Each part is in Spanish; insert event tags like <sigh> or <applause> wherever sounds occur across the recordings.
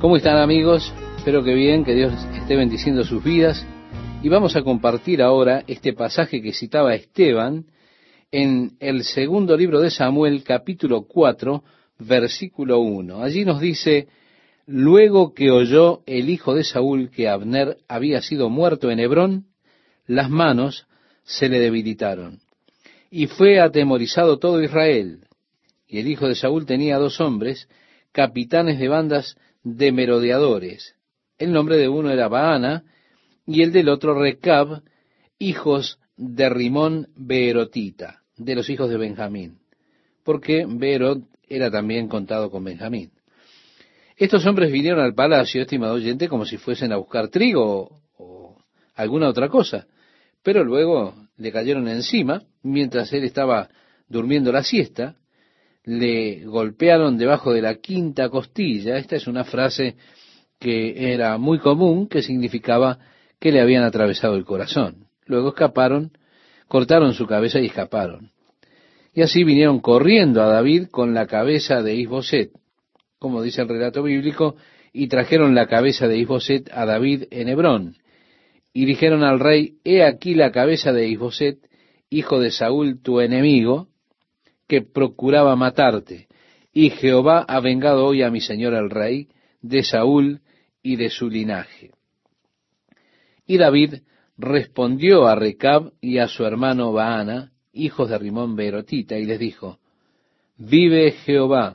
¿Cómo están amigos? Espero que bien, que Dios esté bendiciendo sus vidas. Y vamos a compartir ahora este pasaje que citaba Esteban en el segundo libro de Samuel, capítulo 4, versículo 1. Allí nos dice, luego que oyó el hijo de Saúl que Abner había sido muerto en Hebrón, las manos se le debilitaron. Y fue atemorizado todo Israel. Y el hijo de Saúl tenía dos hombres, capitanes de bandas de merodeadores. El nombre de uno era Baana y el del otro Recab, hijos de Rimón Beerotita, de los hijos de Benjamín, porque Beerot era también contado con Benjamín. Estos hombres vinieron al palacio, estimado oyente, como si fuesen a buscar trigo o alguna otra cosa, pero luego le cayeron encima mientras él estaba durmiendo la siesta, le golpearon debajo de la quinta costilla. Esta es una frase que era muy común, que significaba que le habían atravesado el corazón. Luego escaparon, cortaron su cabeza y escaparon. Y así vinieron corriendo a David con la cabeza de Isboset, como dice el relato bíblico, y trajeron la cabeza de Isboset a David en Hebrón. Y dijeron al rey, he aquí la cabeza de Isboset, hijo de Saúl, tu enemigo, que procuraba matarte. Y Jehová ha vengado hoy a mi señor el rey de Saúl y de su linaje. Y David respondió a Recab y a su hermano Baana, hijos de Rimón Berotita, y les dijo, Vive Jehová,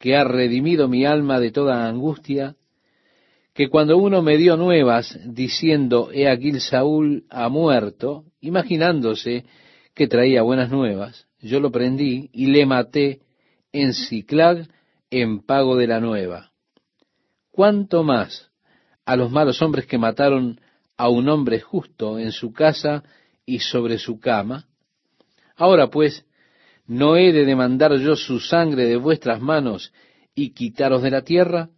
que ha redimido mi alma de toda angustia, que cuando uno me dio nuevas diciendo, he aquí Saúl ha muerto, imaginándose que traía buenas nuevas, yo lo prendí y le maté en Ciclag en pago de la nueva. ¿Cuánto más a los malos hombres que mataron a un hombre justo en su casa y sobre su cama? Ahora pues, ¿no he de demandar yo su sangre de vuestras manos y quitaros de la tierra?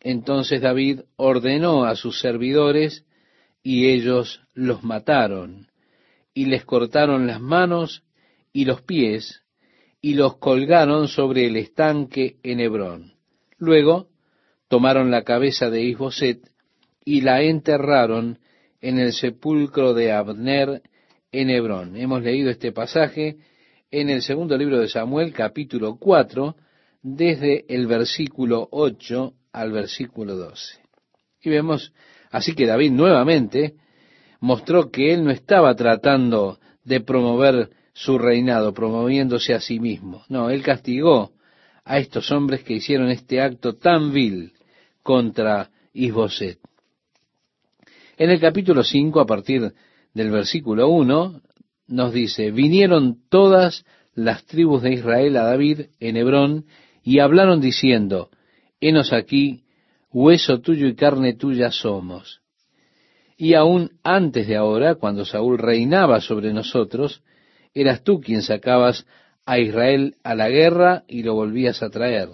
Entonces David ordenó a sus servidores y ellos los mataron y les cortaron las manos y los pies, y los colgaron sobre el estanque en Hebrón. Luego tomaron la cabeza de Isboset y la enterraron en el sepulcro de Abner en Hebrón. Hemos leído este pasaje en el segundo libro de Samuel, capítulo 4, desde el versículo 8 al versículo 12. Y vemos así que David nuevamente mostró que él no estaba tratando de promover su reinado, promoviéndose a sí mismo. No, él castigó a estos hombres que hicieron este acto tan vil contra Isboset. En el capítulo 5, a partir del versículo 1, nos dice, vinieron todas las tribus de Israel a David en Hebrón y hablaron diciendo, henos aquí, hueso tuyo y carne tuya somos. Y aún antes de ahora, cuando Saúl reinaba sobre nosotros, eras tú quien sacabas a Israel a la guerra y lo volvías a traer.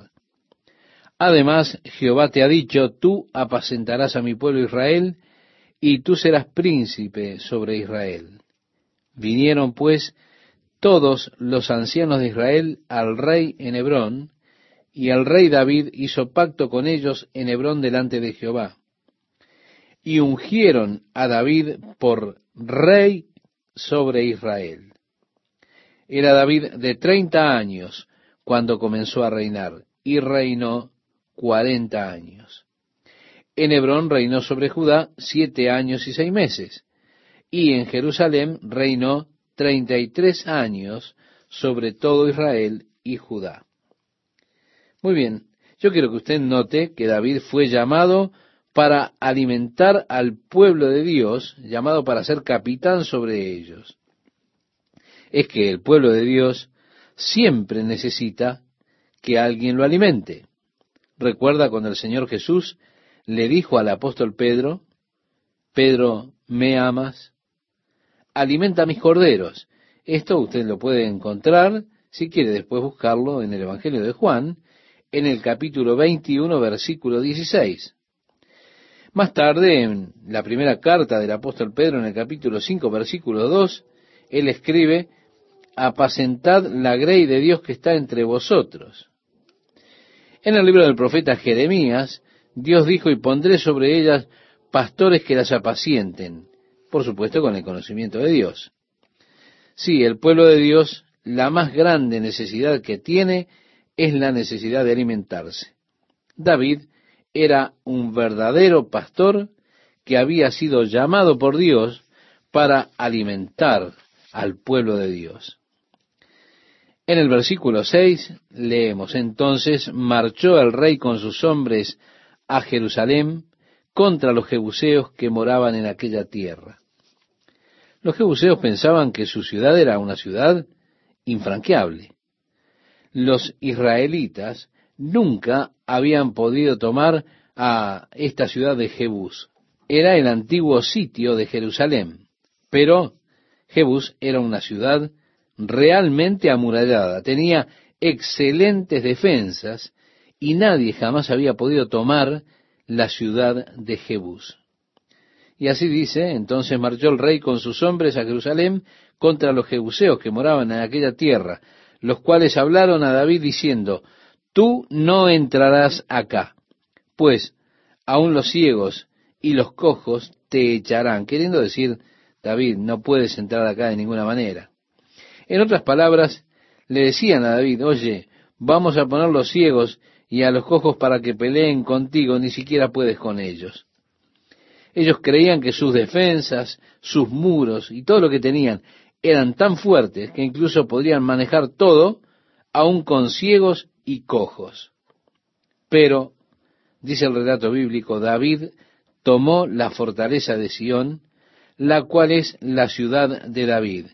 Además, Jehová te ha dicho, tú apacentarás a mi pueblo Israel, y tú serás príncipe sobre Israel. Vinieron pues todos los ancianos de Israel al rey en Hebrón, y el rey David hizo pacto con ellos en Hebrón delante de Jehová. Y ungieron a David por rey sobre Israel. Era David de treinta años cuando comenzó a reinar y reinó cuarenta años. En Hebrón reinó sobre Judá siete años y seis meses, y en Jerusalén reinó treinta y tres años sobre todo Israel y Judá. Muy bien, yo quiero que usted note que David fue llamado para alimentar al pueblo de Dios, llamado para ser capitán sobre ellos es que el pueblo de Dios siempre necesita que alguien lo alimente. Recuerda cuando el Señor Jesús le dijo al apóstol Pedro, Pedro, ¿me amas? Alimenta mis corderos. Esto usted lo puede encontrar, si quiere después buscarlo, en el Evangelio de Juan, en el capítulo 21, versículo 16. Más tarde, en la primera carta del apóstol Pedro, en el capítulo 5, versículo 2, él escribe, apacentad la grey de Dios que está entre vosotros. En el libro del profeta Jeremías, Dios dijo, y pondré sobre ellas pastores que las apacienten, por supuesto con el conocimiento de Dios. Sí, el pueblo de Dios, la más grande necesidad que tiene es la necesidad de alimentarse. David era un verdadero pastor que había sido llamado por Dios para alimentar al pueblo de Dios. En el versículo 6 leemos, entonces marchó el rey con sus hombres a Jerusalén contra los jebuseos que moraban en aquella tierra. Los jebuseos pensaban que su ciudad era una ciudad infranqueable. Los israelitas nunca habían podido tomar a esta ciudad de Jebús. Era el antiguo sitio de Jerusalén, pero Jebús era una ciudad realmente amurallada, tenía excelentes defensas y nadie jamás había podido tomar la ciudad de Jebús. Y así dice, entonces marchó el rey con sus hombres a Jerusalén contra los jebuseos que moraban en aquella tierra, los cuales hablaron a David diciendo, Tú no entrarás acá, pues aun los ciegos y los cojos te echarán, queriendo decir, David, no puedes entrar acá de ninguna manera. En otras palabras, le decían a David, oye, vamos a poner los ciegos y a los cojos para que peleen contigo, ni siquiera puedes con ellos. Ellos creían que sus defensas, sus muros y todo lo que tenían eran tan fuertes que incluso podrían manejar todo, aun con ciegos y cojos. Pero, dice el relato bíblico, David tomó la fortaleza de Sión, la cual es la ciudad de David.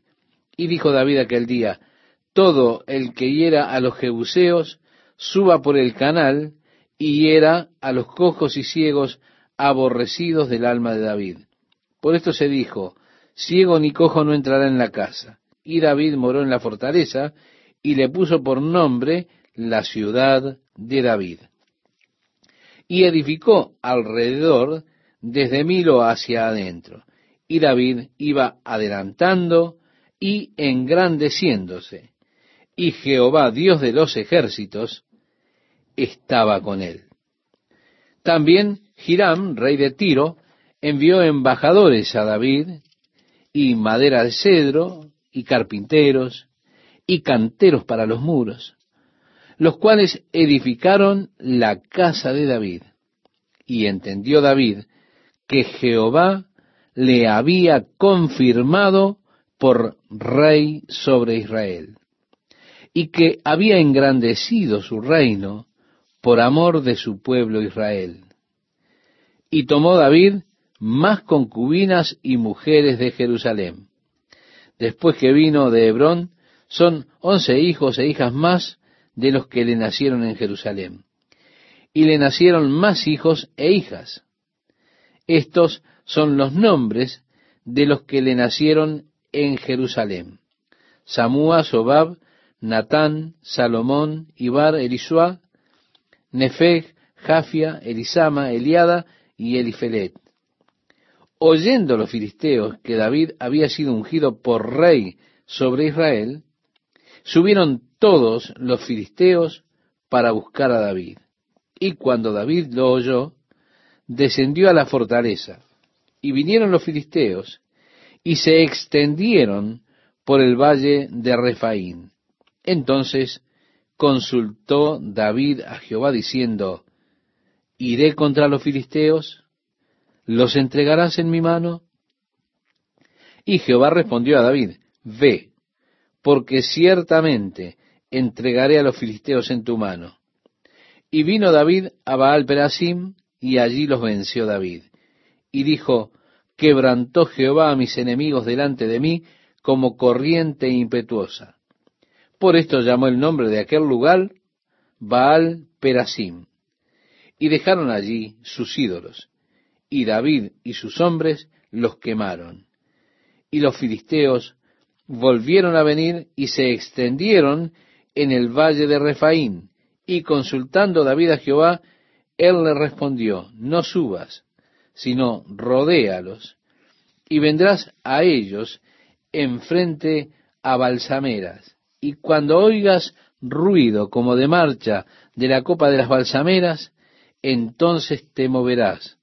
Y dijo David aquel día, todo el que hiera a los jebuseos, suba por el canal y hiera a los cojos y ciegos aborrecidos del alma de David. Por esto se dijo, ciego ni cojo no entrará en la casa. Y David moró en la fortaleza y le puso por nombre la ciudad de David. Y edificó alrededor desde Milo hacia adentro. Y David iba adelantando y engrandeciéndose. Y Jehová, Dios de los ejércitos, estaba con él. También Hiram, rey de Tiro, envió embajadores a David, y madera de cedro, y carpinteros, y canteros para los muros, los cuales edificaron la casa de David. Y entendió David que Jehová le había confirmado por rey sobre Israel, y que había engrandecido su reino por amor de su pueblo Israel. Y tomó David más concubinas y mujeres de Jerusalén. Después que vino de Hebrón, son once hijos e hijas más de los que le nacieron en Jerusalén. Y le nacieron más hijos e hijas. Estos son los nombres de los que le nacieron en Jerusalén. Samúa, Sobab, Natán, Salomón, Ibar, Elisua, Nefeg, Jafia, Elisama, Eliada y Elifelet. Oyendo los filisteos que David había sido ungido por rey sobre Israel, subieron todos los filisteos para buscar a David. Y cuando David lo oyó, descendió a la fortaleza, y vinieron los filisteos, y se extendieron por el valle de Refaín. Entonces consultó David a Jehová diciendo, ¿iré contra los filisteos? ¿Los entregarás en mi mano? Y Jehová respondió a David, Ve, porque ciertamente entregaré a los filisteos en tu mano. Y vino David a Baal Perasim, y allí los venció David. Y dijo, Quebrantó Jehová a mis enemigos delante de mí como corriente impetuosa. Por esto llamó el nombre de aquel lugar Baal Perasim. Y dejaron allí sus ídolos. Y David y sus hombres los quemaron. Y los filisteos volvieron a venir y se extendieron en el valle de Refaín. Y consultando David a Jehová, él le respondió, no subas, sino rodéalos, y vendrás a ellos enfrente a balsameras y cuando oigas ruido como de marcha de la copa de las balsameras, entonces te moverás,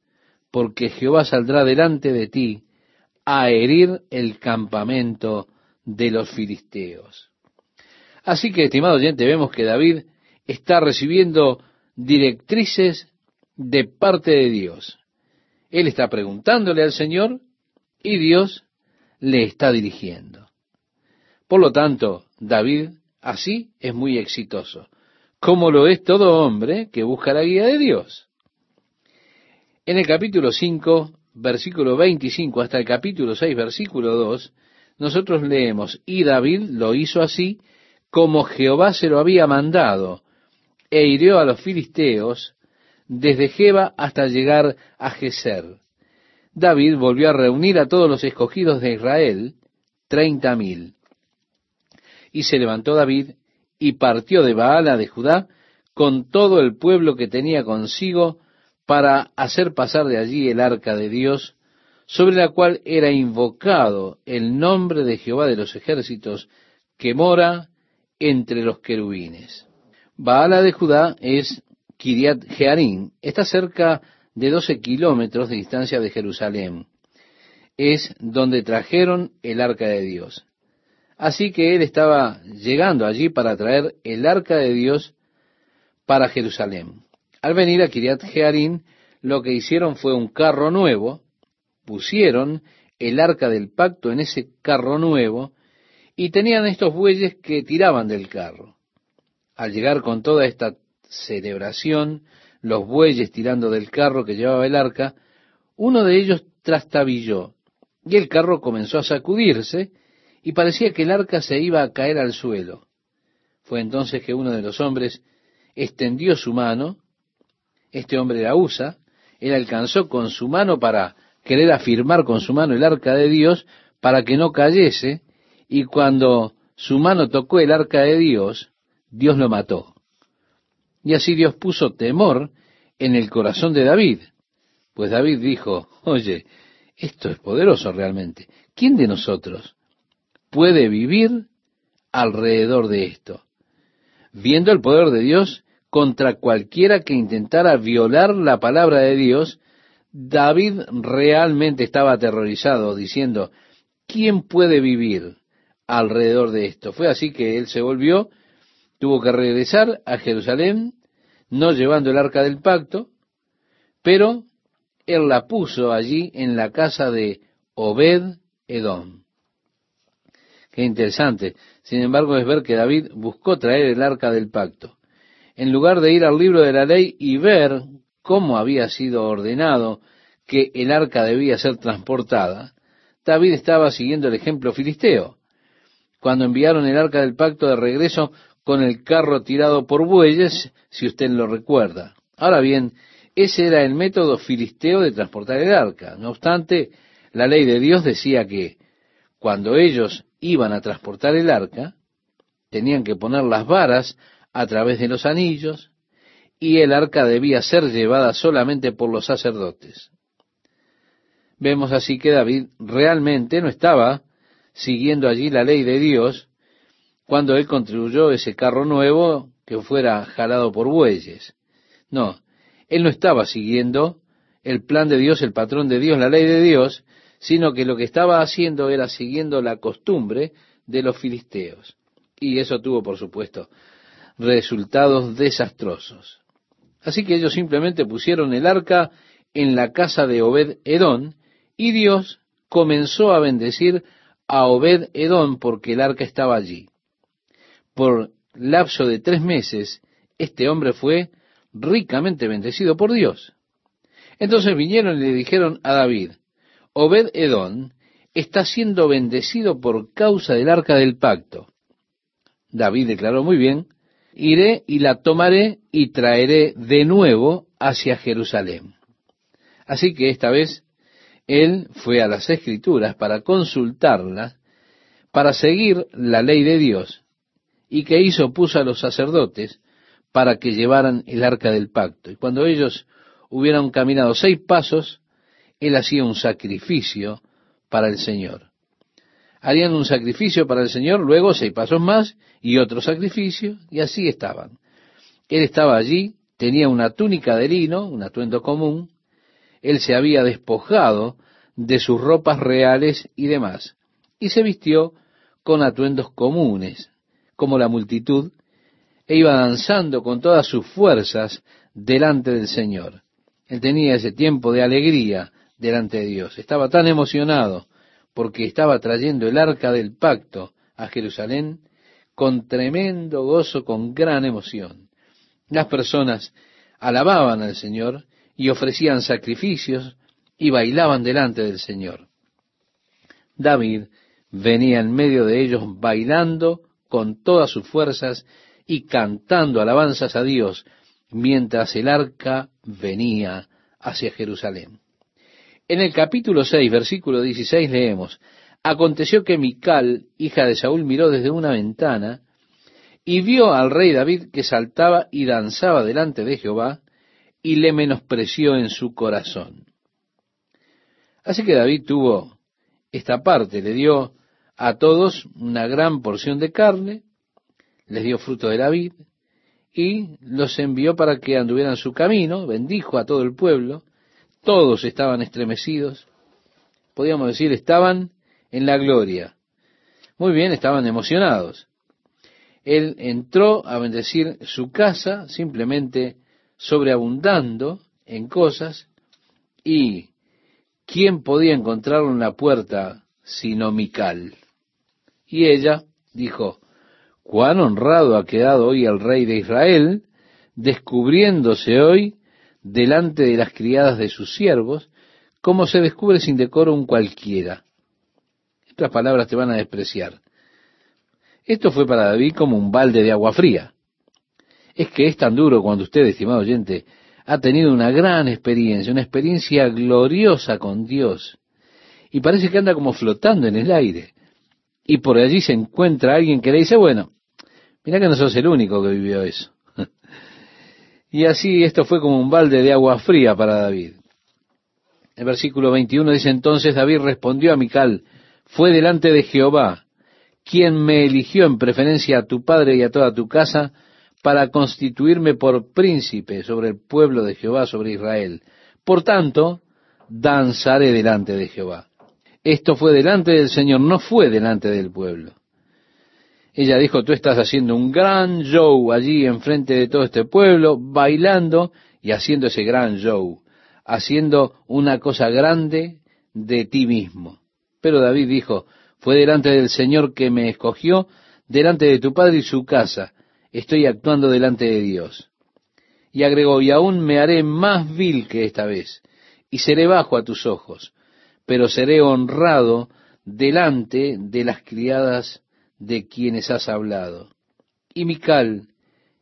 porque Jehová saldrá delante de ti a herir el campamento de los filisteos. Así que, estimado oyente, vemos que David está recibiendo directrices de parte de Dios. Él está preguntándole al Señor y Dios le está dirigiendo. Por lo tanto, David así es muy exitoso, como lo es todo hombre que busca la guía de Dios. En el capítulo 5, versículo 25 hasta el capítulo 6, versículo 2, nosotros leemos, y David lo hizo así como Jehová se lo había mandado, e hirió a los filisteos desde Jeba hasta llegar a Geser. David volvió a reunir a todos los escogidos de Israel, treinta mil. Y se levantó David y partió de Baala de Judá con todo el pueblo que tenía consigo para hacer pasar de allí el arca de Dios, sobre la cual era invocado el nombre de Jehová de los ejércitos, que mora entre los querubines. Baala de Judá es Kiriat Jearim, está cerca de 12 kilómetros de distancia de Jerusalén. Es donde trajeron el arca de Dios. Así que él estaba llegando allí para traer el arca de Dios para Jerusalén. Al venir a Kiriat Jearim, lo que hicieron fue un carro nuevo, pusieron el arca del pacto en ese carro nuevo y tenían estos bueyes que tiraban del carro. Al llegar con toda esta celebración, los bueyes tirando del carro que llevaba el arca, uno de ellos trastabilló y el carro comenzó a sacudirse y parecía que el arca se iba a caer al suelo. Fue entonces que uno de los hombres extendió su mano, este hombre era Usa, él alcanzó con su mano para querer afirmar con su mano el arca de Dios para que no cayese, y cuando su mano tocó el arca de Dios, Dios lo mató. Y así Dios puso temor en el corazón de David. Pues David dijo, oye, esto es poderoso realmente. ¿Quién de nosotros puede vivir alrededor de esto? Viendo el poder de Dios contra cualquiera que intentara violar la palabra de Dios, David realmente estaba aterrorizado, diciendo, ¿quién puede vivir alrededor de esto? Fue así que él se volvió tuvo que regresar a Jerusalén, no llevando el arca del pacto, pero él la puso allí en la casa de Obed Edom. Qué interesante. Sin embargo, es ver que David buscó traer el arca del pacto. En lugar de ir al libro de la ley y ver cómo había sido ordenado que el arca debía ser transportada, David estaba siguiendo el ejemplo filisteo. Cuando enviaron el arca del pacto de regreso con el carro tirado por bueyes, si usted lo recuerda. Ahora bien, ese era el método filisteo de transportar el arca. No obstante, la ley de Dios decía que cuando ellos iban a transportar el arca, tenían que poner las varas a través de los anillos, y el arca debía ser llevada solamente por los sacerdotes. Vemos así que David realmente no estaba siguiendo allí la ley de Dios, cuando él contribuyó ese carro nuevo que fuera jalado por bueyes. No, él no estaba siguiendo el plan de Dios, el patrón de Dios, la ley de Dios, sino que lo que estaba haciendo era siguiendo la costumbre de los filisteos. Y eso tuvo, por supuesto, resultados desastrosos. Así que ellos simplemente pusieron el arca en la casa de Obed Edón y Dios comenzó a bendecir a Obed Edón porque el arca estaba allí por lapso de tres meses, este hombre fue ricamente bendecido por Dios. Entonces vinieron y le dijeron a David, Obed Edom está siendo bendecido por causa del arca del pacto. David declaró muy bien, iré y la tomaré y traeré de nuevo hacia Jerusalén. Así que esta vez él fue a las escrituras para consultarlas, para seguir la ley de Dios ¿Y qué hizo? Puso a los sacerdotes para que llevaran el arca del pacto. Y cuando ellos hubieran caminado seis pasos, él hacía un sacrificio para el Señor. Harían un sacrificio para el Señor, luego seis pasos más y otro sacrificio, y así estaban. Él estaba allí tenía una túnica de lino, un atuendo común, él se había despojado de sus ropas reales y demás, y se vistió con atuendos comunes, como la multitud, e iba danzando con todas sus fuerzas delante del Señor. Él tenía ese tiempo de alegría delante de Dios. Estaba tan emocionado porque estaba trayendo el arca del pacto a Jerusalén con tremendo gozo, con gran emoción. Las personas alababan al Señor y ofrecían sacrificios y bailaban delante del Señor. David venía en medio de ellos bailando con todas sus fuerzas y cantando alabanzas a Dios mientras el arca venía hacia Jerusalén. En el capítulo 6, versículo 16 leemos, Aconteció que Mical, hija de Saúl, miró desde una ventana y vio al rey David que saltaba y danzaba delante de Jehová y le menospreció en su corazón. Así que David tuvo esta parte, le dio a todos una gran porción de carne, les dio fruto de la vid y los envió para que anduvieran su camino, bendijo a todo el pueblo, todos estaban estremecidos, podríamos decir, estaban en la gloria. Muy bien, estaban emocionados. Él entró a bendecir su casa simplemente sobreabundando en cosas y ¿quién podía encontrarlo en la puerta sino Mical? Y ella dijo, cuán honrado ha quedado hoy el rey de Israel, descubriéndose hoy delante de las criadas de sus siervos, como se descubre sin decoro un cualquiera. Estas palabras te van a despreciar. Esto fue para David como un balde de agua fría. Es que es tan duro cuando usted, estimado oyente, ha tenido una gran experiencia, una experiencia gloriosa con Dios, y parece que anda como flotando en el aire. Y por allí se encuentra alguien que le dice, bueno, mira que no sos el único que vivió eso. <laughs> y así esto fue como un balde de agua fría para David. El versículo 21 dice entonces David respondió a Mical, fue delante de Jehová, quien me eligió en preferencia a tu padre y a toda tu casa, para constituirme por príncipe sobre el pueblo de Jehová, sobre Israel. Por tanto, danzaré delante de Jehová. Esto fue delante del Señor, no fue delante del pueblo. Ella dijo, tú estás haciendo un gran show allí enfrente de todo este pueblo, bailando y haciendo ese gran show, haciendo una cosa grande de ti mismo. Pero David dijo, fue delante del Señor que me escogió, delante de tu padre y su casa. Estoy actuando delante de Dios. Y agregó, y aún me haré más vil que esta vez, y seré bajo a tus ojos, pero seré honrado delante de las criadas de quienes has hablado. Y Mical,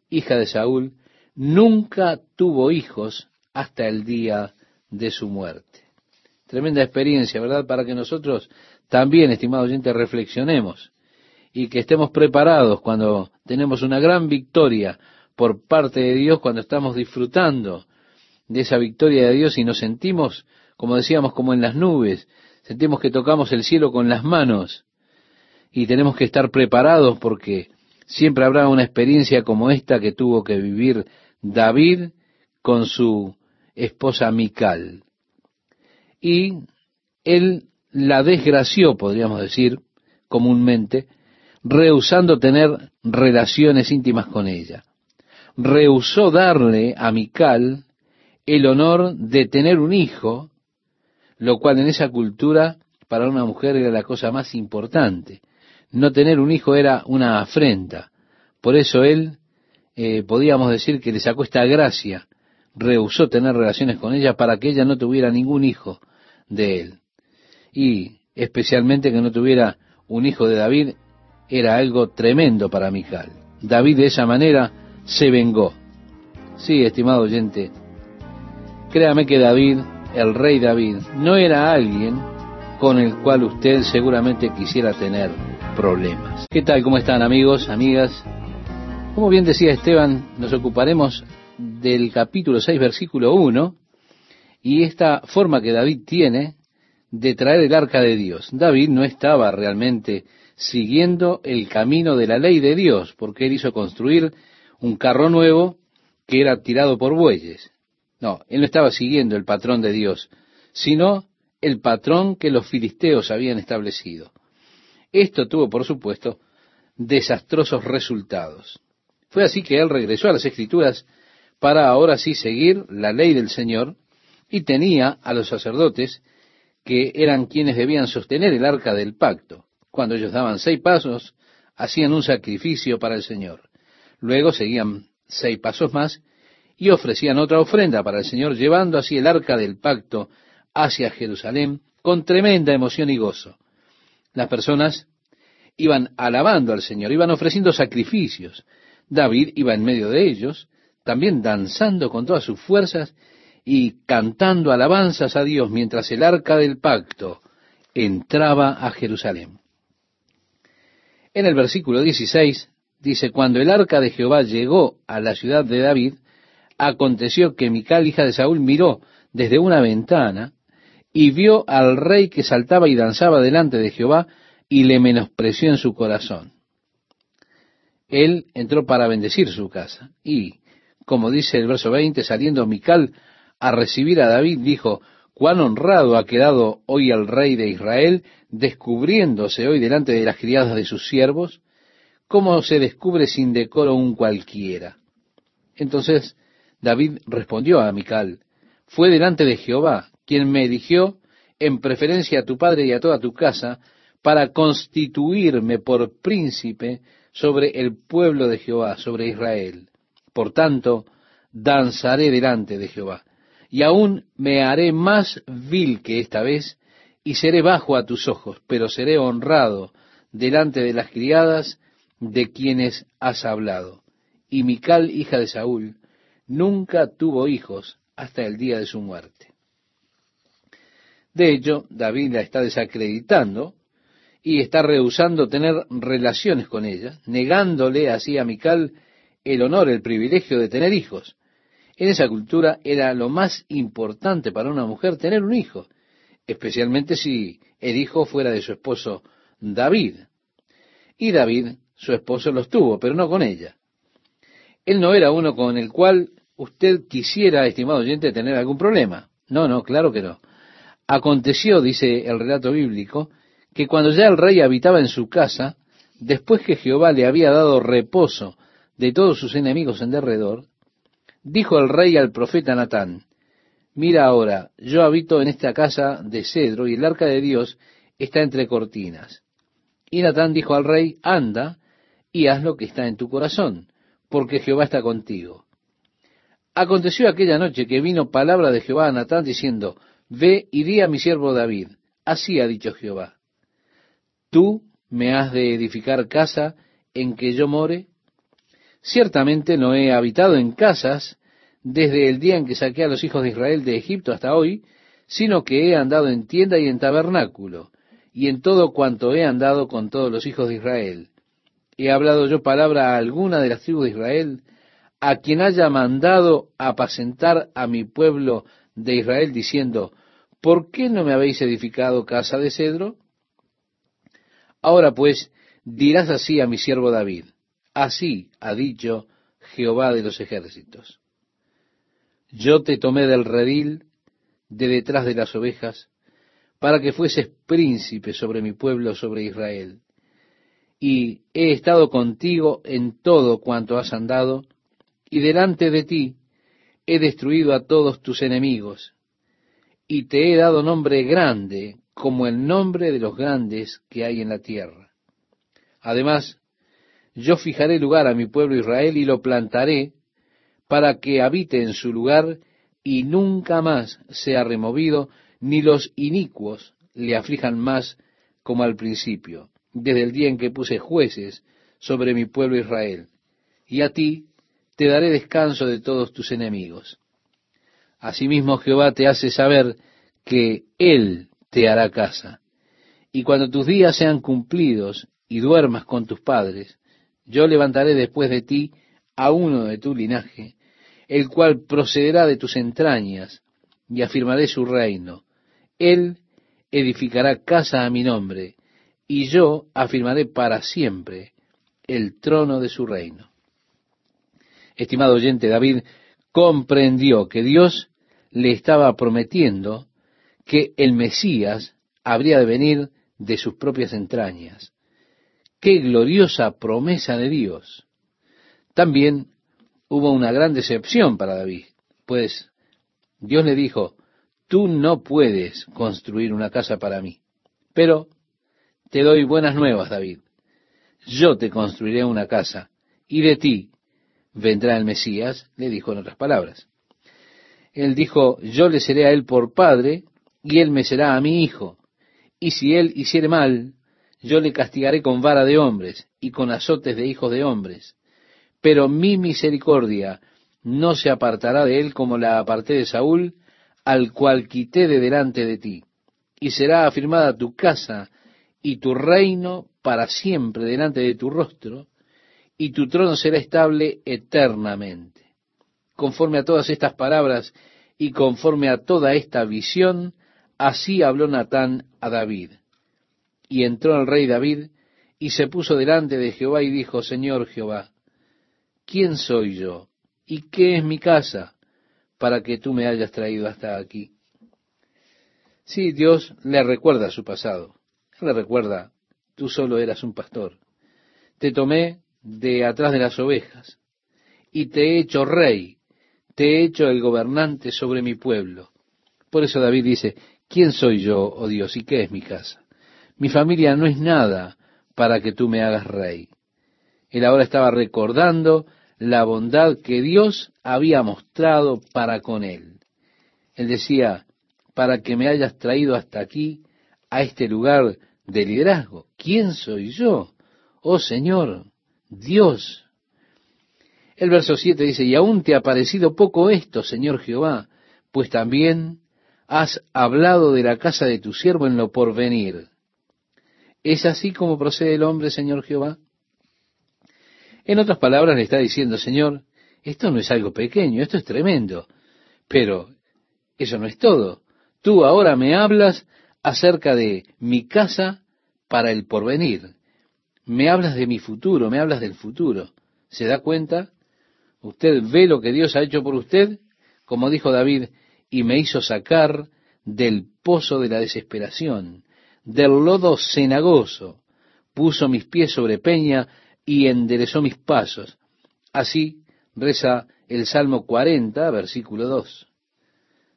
hija de Saúl, nunca tuvo hijos hasta el día de su muerte. Tremenda experiencia, ¿verdad? Para que nosotros también, estimado oyente, reflexionemos y que estemos preparados cuando tenemos una gran victoria por parte de Dios, cuando estamos disfrutando de esa victoria de Dios y nos sentimos, como decíamos, como en las nubes, sentimos que tocamos el cielo con las manos y tenemos que estar preparados porque siempre habrá una experiencia como esta que tuvo que vivir David con su esposa Mical. Y él la desgració, podríamos decir comúnmente, rehusando tener relaciones íntimas con ella. Rehusó darle a Mical el honor de tener un hijo, lo cual en esa cultura para una mujer era la cosa más importante. No tener un hijo era una afrenta. Por eso él, eh, podíamos decir que le sacó esta gracia, rehusó tener relaciones con ella para que ella no tuviera ningún hijo de él y especialmente que no tuviera un hijo de David, era algo tremendo para Mical. David de esa manera se vengó. Sí, estimado oyente, créame que David, el rey David, no era alguien con el cual usted seguramente quisiera tener problemas. ¿Qué tal? ¿Cómo están amigos, amigas? Como bien decía Esteban, nos ocuparemos del capítulo 6, versículo 1, y esta forma que David tiene de traer el arca de Dios. David no estaba realmente siguiendo el camino de la ley de Dios, porque él hizo construir un carro nuevo que era tirado por bueyes. No, él no estaba siguiendo el patrón de Dios, sino el patrón que los filisteos habían establecido. Esto tuvo, por supuesto, desastrosos resultados. Fue así que él regresó a las escrituras para ahora sí seguir la ley del Señor y tenía a los sacerdotes que eran quienes debían sostener el arca del pacto. Cuando ellos daban seis pasos, hacían un sacrificio para el Señor. Luego seguían seis pasos más y ofrecían otra ofrenda para el Señor, llevando así el arca del pacto hacia Jerusalén con tremenda emoción y gozo. Las personas iban alabando al Señor, iban ofreciendo sacrificios. David iba en medio de ellos, también danzando con todas sus fuerzas y cantando alabanzas a Dios mientras el arca del pacto entraba a Jerusalén. En el versículo 16 dice, cuando el arca de Jehová llegó a la ciudad de David, aconteció que Mical, hija de Saúl, miró desde una ventana y vio al rey que saltaba y danzaba delante de Jehová y le menospreció en su corazón. Él entró para bendecir su casa y, como dice el verso 20, saliendo Mical a recibir a David, dijo, cuán honrado ha quedado hoy el rey de Israel, descubriéndose hoy delante de las criadas de sus siervos, ¿cómo se descubre sin decoro un cualquiera? Entonces David respondió a Mical, fue delante de Jehová, quien me eligió en preferencia a tu padre y a toda tu casa, para constituirme por príncipe sobre el pueblo de Jehová, sobre Israel. Por tanto, danzaré delante de Jehová, y aún me haré más vil que esta vez, y seré bajo a tus ojos, pero seré honrado delante de las criadas de quienes has hablado. Y Mical, hija de Saúl, nunca tuvo hijos hasta el día de su muerte. De hecho, David la está desacreditando y está rehusando tener relaciones con ella, negándole así a Mical el honor, el privilegio de tener hijos. En esa cultura era lo más importante para una mujer tener un hijo, especialmente si el hijo fuera de su esposo David. Y David, su esposo, los tuvo, pero no con ella. Él no era uno con el cual usted quisiera, estimado oyente, tener algún problema. No, no, claro que no. Aconteció, dice el relato bíblico, que cuando ya el rey habitaba en su casa, después que Jehová le había dado reposo de todos sus enemigos en derredor, dijo el rey al profeta Natán, mira ahora, yo habito en esta casa de cedro y el arca de Dios está entre cortinas. Y Natán dijo al rey, anda y haz lo que está en tu corazón, porque Jehová está contigo. Aconteció aquella noche que vino palabra de Jehová a Natán diciendo, ve y di a mi siervo David, así ha dicho Jehová, tú me has de edificar casa en que yo more. Ciertamente no he habitado en casas desde el día en que saqué a los hijos de Israel de Egipto hasta hoy, sino que he andado en tienda y en tabernáculo, y en todo cuanto he andado con todos los hijos de Israel. He hablado yo palabra a alguna de las tribus de Israel, a quien haya mandado apacentar a mi pueblo de Israel, diciendo, ¿por qué no me habéis edificado casa de cedro? Ahora pues dirás así a mi siervo David, así ha dicho Jehová de los ejércitos. Yo te tomé del redil, de detrás de las ovejas, para que fueses príncipe sobre mi pueblo, sobre Israel. Y he estado contigo en todo cuanto has andado, y delante de ti he destruido a todos tus enemigos, y te he dado nombre grande como el nombre de los grandes que hay en la tierra. Además, yo fijaré lugar a mi pueblo Israel y lo plantaré para que habite en su lugar y nunca más sea removido, ni los inicuos le aflijan más como al principio, desde el día en que puse jueces sobre mi pueblo Israel. Y a ti te daré descanso de todos tus enemigos. Asimismo Jehová te hace saber que Él te hará casa. Y cuando tus días sean cumplidos y duermas con tus padres, yo levantaré después de ti a uno de tu linaje, el cual procederá de tus entrañas, y afirmaré su reino. Él edificará casa a mi nombre, y yo afirmaré para siempre el trono de su reino. Estimado oyente, David comprendió que Dios le estaba prometiendo que el Mesías habría de venir de sus propias entrañas. Qué gloriosa promesa de Dios. También hubo una gran decepción para David, pues Dios le dijo, tú no puedes construir una casa para mí, pero te doy buenas nuevas, David. Yo te construiré una casa, y de ti vendrá el Mesías, le dijo en otras palabras. Él dijo, yo le seré a él por padre, y él me será a mi hijo. Y si él hiciere mal, yo le castigaré con vara de hombres y con azotes de hijos de hombres. Pero mi misericordia no se apartará de él como la aparté de Saúl, al cual quité de delante de ti. Y será afirmada tu casa y tu reino para siempre delante de tu rostro, y tu trono será estable eternamente. Conforme a todas estas palabras y conforme a toda esta visión, así habló Natán a David. Y entró el rey David y se puso delante de Jehová y dijo, Señor Jehová, ¿quién soy yo? ¿Y qué es mi casa para que tú me hayas traído hasta aquí? Sí, Dios le recuerda su pasado. Le recuerda, tú solo eras un pastor. Te tomé de atrás de las ovejas y te he hecho rey, te he hecho el gobernante sobre mi pueblo. Por eso David dice, ¿quién soy yo, oh Dios, y qué es mi casa? Mi familia no es nada para que tú me hagas rey. Él ahora estaba recordando la bondad que Dios había mostrado para con él. Él decía, para que me hayas traído hasta aquí, a este lugar de liderazgo. ¿Quién soy yo? Oh Señor, Dios. El verso 7 dice, y aún te ha parecido poco esto, Señor Jehová, pues también has hablado de la casa de tu siervo en lo porvenir. ¿Es así como procede el hombre, Señor Jehová? En otras palabras le está diciendo, Señor, esto no es algo pequeño, esto es tremendo, pero eso no es todo. Tú ahora me hablas acerca de mi casa para el porvenir. Me hablas de mi futuro, me hablas del futuro. ¿Se da cuenta? Usted ve lo que Dios ha hecho por usted, como dijo David, y me hizo sacar del pozo de la desesperación del lodo cenagoso, puso mis pies sobre peña y enderezó mis pasos. Así reza el Salmo 40, versículo 2.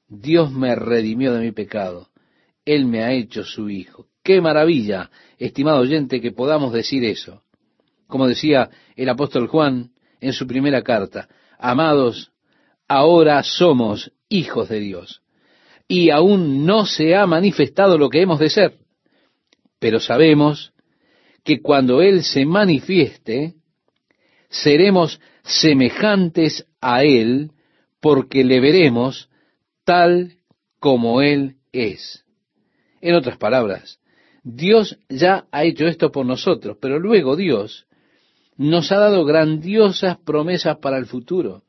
Dios me redimió de mi pecado. Él me ha hecho su hijo. Qué maravilla, estimado oyente, que podamos decir eso. Como decía el apóstol Juan en su primera carta, amados, ahora somos hijos de Dios. Y aún no se ha manifestado lo que hemos de ser pero sabemos que cuando Él se manifieste, seremos semejantes a Él porque le veremos tal como Él es. En otras palabras, Dios ya ha hecho esto por nosotros, pero luego Dios nos ha dado grandiosas promesas para el futuro,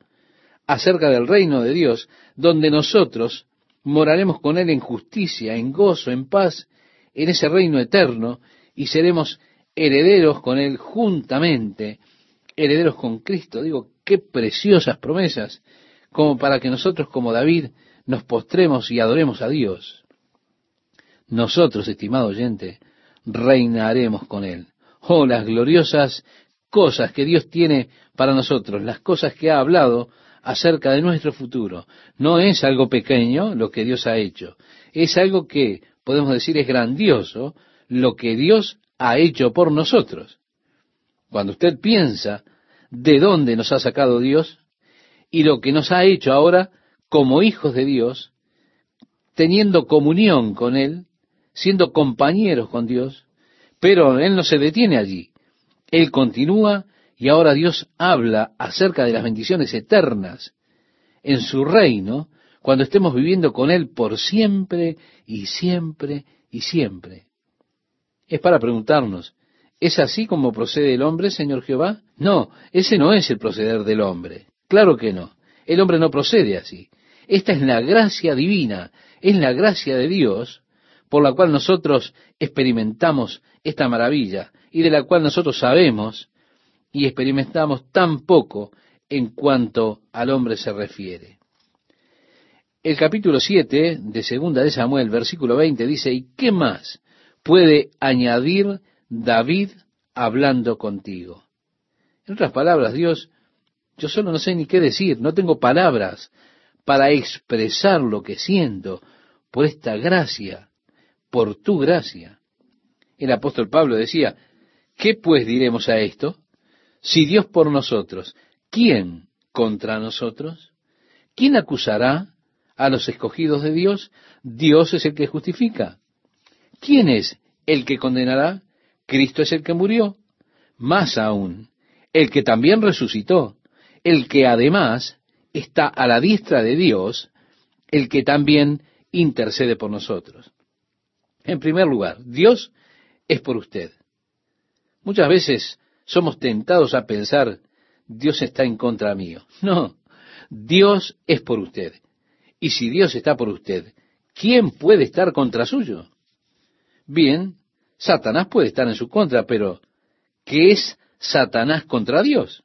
acerca del reino de Dios, donde nosotros moraremos con Él en justicia, en gozo, en paz en ese reino eterno y seremos herederos con Él juntamente, herederos con Cristo. Digo, qué preciosas promesas, como para que nosotros como David nos postremos y adoremos a Dios. Nosotros, estimado oyente, reinaremos con Él. Oh, las gloriosas cosas que Dios tiene para nosotros, las cosas que ha hablado acerca de nuestro futuro. No es algo pequeño lo que Dios ha hecho, es algo que podemos decir es grandioso lo que Dios ha hecho por nosotros. Cuando usted piensa de dónde nos ha sacado Dios y lo que nos ha hecho ahora como hijos de Dios, teniendo comunión con Él, siendo compañeros con Dios, pero Él no se detiene allí. Él continúa y ahora Dios habla acerca de las bendiciones eternas en su reino cuando estemos viviendo con Él por siempre y siempre y siempre. Es para preguntarnos, ¿es así como procede el hombre, Señor Jehová? No, ese no es el proceder del hombre. Claro que no. El hombre no procede así. Esta es la gracia divina, es la gracia de Dios por la cual nosotros experimentamos esta maravilla y de la cual nosotros sabemos y experimentamos tan poco en cuanto al hombre se refiere. El capítulo 7 de Segunda de Samuel, versículo 20, dice, ¿y qué más puede añadir David hablando contigo? En otras palabras, Dios, yo solo no sé ni qué decir, no tengo palabras para expresar lo que siento por esta gracia, por tu gracia. El apóstol Pablo decía, ¿qué pues diremos a esto? Si Dios por nosotros, ¿quién contra nosotros? ¿Quién acusará a los escogidos de Dios? Dios es el que justifica. ¿Quién es el que condenará? Cristo es el que murió. Más aún, el que también resucitó, el que además está a la diestra de Dios, el que también intercede por nosotros. En primer lugar, Dios es por usted. Muchas veces somos tentados a pensar, Dios está en contra mío. No, Dios es por usted. Y si Dios está por usted, ¿quién puede estar contra suyo? Bien, Satanás puede estar en su contra, pero ¿qué es Satanás contra Dios?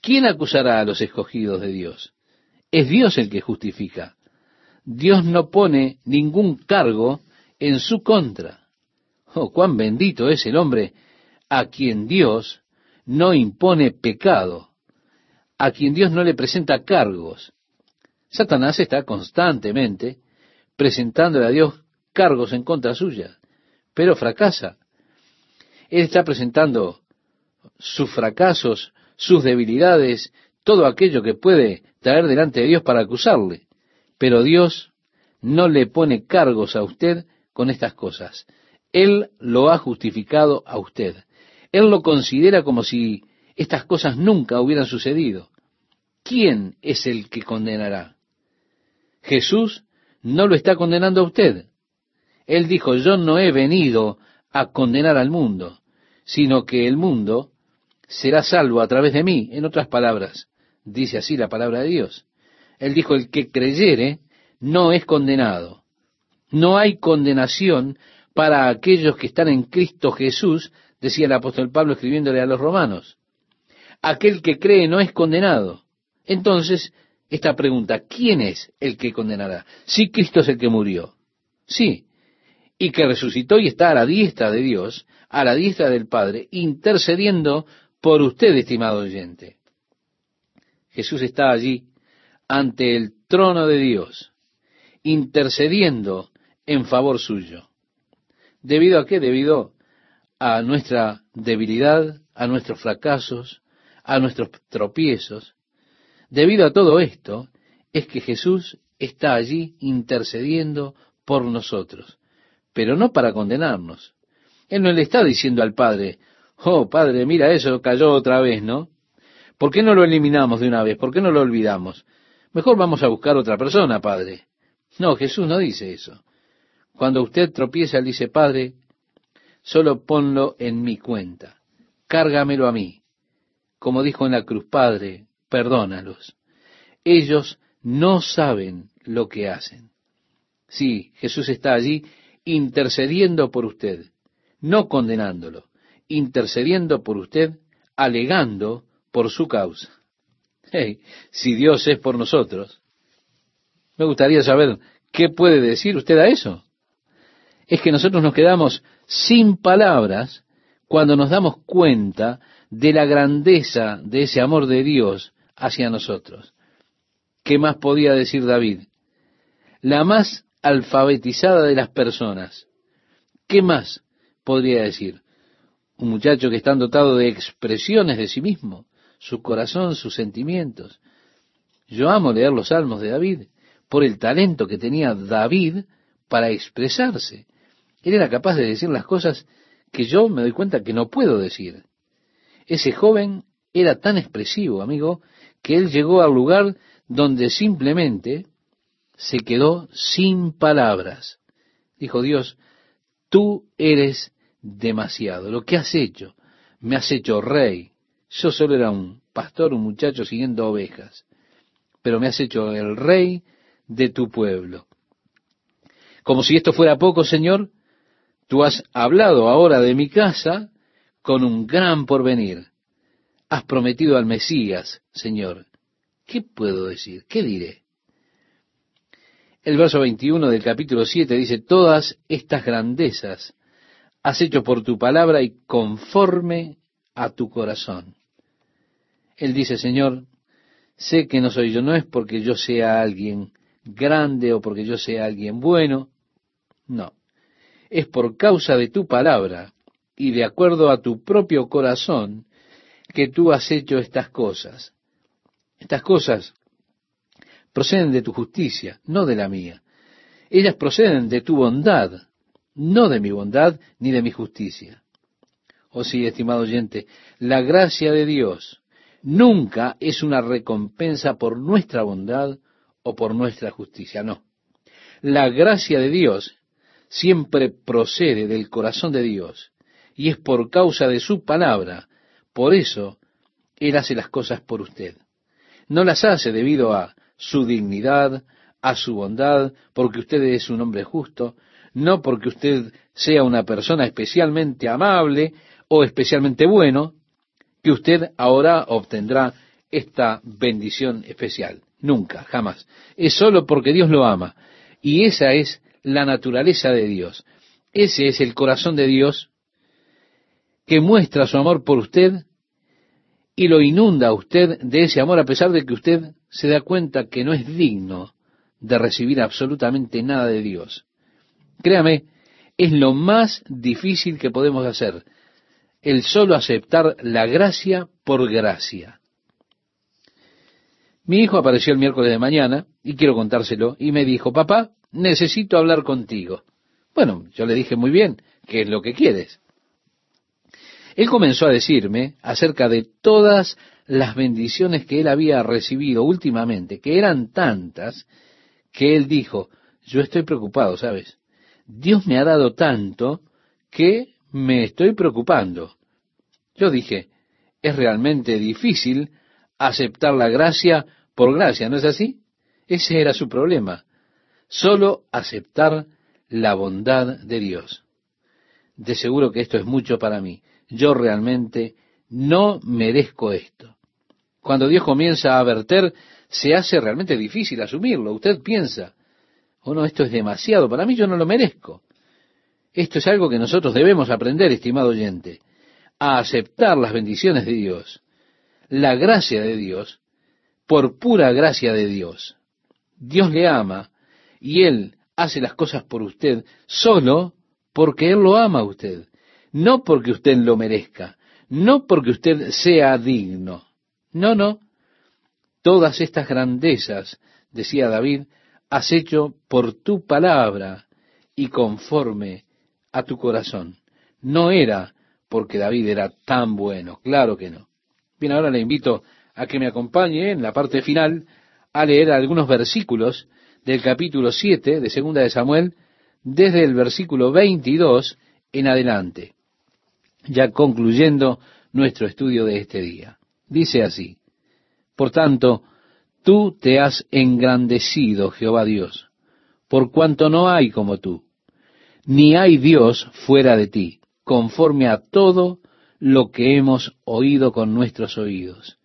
¿Quién acusará a los escogidos de Dios? Es Dios el que justifica. Dios no pone ningún cargo en su contra. Oh, cuán bendito es el hombre a quien Dios no impone pecado, a quien Dios no le presenta cargos. Satanás está constantemente presentándole a Dios cargos en contra suya, pero fracasa. Él está presentando sus fracasos sus debilidades, todo aquello que puede traer delante de Dios para acusarle. Pero Dios no le pone cargos a usted con estas cosas. Él lo ha justificado a usted. Él lo considera como si estas cosas nunca hubieran sucedido. ¿Quién es el que condenará? Jesús no lo está condenando a usted. Él dijo, yo no he venido a condenar al mundo, sino que el mundo será salvo a través de mí. En otras palabras, dice así la palabra de Dios. Él dijo, el que creyere no es condenado. No hay condenación para aquellos que están en Cristo Jesús, decía el apóstol Pablo escribiéndole a los romanos. Aquel que cree no es condenado. Entonces, esta pregunta, ¿quién es el que condenará? Si Cristo es el que murió. Sí, y que resucitó y está a la diestra de Dios, a la diestra del Padre, intercediendo por usted, estimado oyente. Jesús está allí ante el trono de Dios, intercediendo en favor suyo. ¿Debido a qué? Debido a nuestra debilidad, a nuestros fracasos, a nuestros tropiezos. Debido a todo esto, es que Jesús está allí intercediendo por nosotros, pero no para condenarnos. Él no le está diciendo al Padre, Oh, padre, mira eso, cayó otra vez, ¿no? ¿Por qué no lo eliminamos de una vez? ¿Por qué no lo olvidamos? Mejor vamos a buscar otra persona, padre. No, Jesús no dice eso. Cuando usted tropieza, él dice, Padre, solo ponlo en mi cuenta. Cárgamelo a mí. Como dijo en la cruz, Padre, perdónalos. Ellos no saben lo que hacen. Sí, Jesús está allí intercediendo por usted, no condenándolo intercediendo por usted, alegando por su causa. Hey, si Dios es por nosotros, me gustaría saber qué puede decir usted a eso. Es que nosotros nos quedamos sin palabras cuando nos damos cuenta de la grandeza de ese amor de Dios hacia nosotros. ¿Qué más podía decir David? La más alfabetizada de las personas. ¿Qué más podría decir? un muchacho que está dotado de expresiones de sí mismo, su corazón, sus sentimientos. Yo amo leer los salmos de David por el talento que tenía David para expresarse. Él era capaz de decir las cosas que yo me doy cuenta que no puedo decir. Ese joven era tan expresivo, amigo, que él llegó al lugar donde simplemente se quedó sin palabras. Dijo Dios, tú eres demasiado. Lo que has hecho, me has hecho rey. Yo solo era un pastor, un muchacho siguiendo ovejas, pero me has hecho el rey de tu pueblo. Como si esto fuera poco, Señor, tú has hablado ahora de mi casa con un gran porvenir. has prometido al Mesías, Señor. ¿Qué puedo decir? ¿Qué diré? El verso 21 del capítulo 7 dice, todas estas grandezas has hecho por tu palabra y conforme a tu corazón. Él dice, Señor, sé que no soy yo, no es porque yo sea alguien grande o porque yo sea alguien bueno, no, es por causa de tu palabra y de acuerdo a tu propio corazón que tú has hecho estas cosas. Estas cosas proceden de tu justicia, no de la mía. Ellas proceden de tu bondad, no de mi bondad ni de mi justicia. Oh sí, estimado oyente, la gracia de Dios nunca es una recompensa por nuestra bondad o por nuestra justicia, no. La gracia de Dios siempre procede del corazón de Dios y es por causa de su palabra. Por eso Él hace las cosas por usted. No las hace debido a su dignidad, a su bondad, porque usted es un hombre justo, no porque usted sea una persona especialmente amable o especialmente bueno, que usted ahora obtendrá esta bendición especial. Nunca, jamás. Es solo porque Dios lo ama. Y esa es la naturaleza de Dios. Ese es el corazón de Dios que muestra su amor por usted y lo inunda a usted de ese amor a pesar de que usted se da cuenta que no es digno de recibir absolutamente nada de Dios. Créame, es lo más difícil que podemos hacer, el solo aceptar la gracia por gracia. Mi hijo apareció el miércoles de mañana, y quiero contárselo, y me dijo, papá, necesito hablar contigo. Bueno, yo le dije muy bien, ¿qué es lo que quieres? Él comenzó a decirme acerca de todas las bendiciones que él había recibido últimamente, que eran tantas, que él dijo, yo estoy preocupado, ¿sabes? Dios me ha dado tanto que me estoy preocupando. Yo dije, es realmente difícil aceptar la gracia por gracia, ¿no es así? Ese era su problema. Solo aceptar la bondad de Dios. De seguro que esto es mucho para mí. Yo realmente no merezco esto. Cuando Dios comienza a verter, se hace realmente difícil asumirlo. Usted piensa, oh no, esto es demasiado, para mí yo no lo merezco. Esto es algo que nosotros debemos aprender, estimado oyente, a aceptar las bendiciones de Dios, la gracia de Dios, por pura gracia de Dios. Dios le ama y Él hace las cosas por usted solo porque Él lo ama a usted, no porque usted lo merezca, no porque usted sea digno. No, no. Todas estas grandezas, decía David, has hecho por tu palabra y conforme a tu corazón. No era porque David era tan bueno, claro que no. Bien, ahora le invito a que me acompañe en la parte final a leer algunos versículos del capítulo 7 de Segunda de Samuel, desde el versículo 22 en adelante, ya concluyendo nuestro estudio de este día. Dice así, Por tanto, tú te has engrandecido, Jehová Dios, por cuanto no hay como tú, ni hay Dios fuera de ti, conforme a todo lo que hemos oído con nuestros oídos.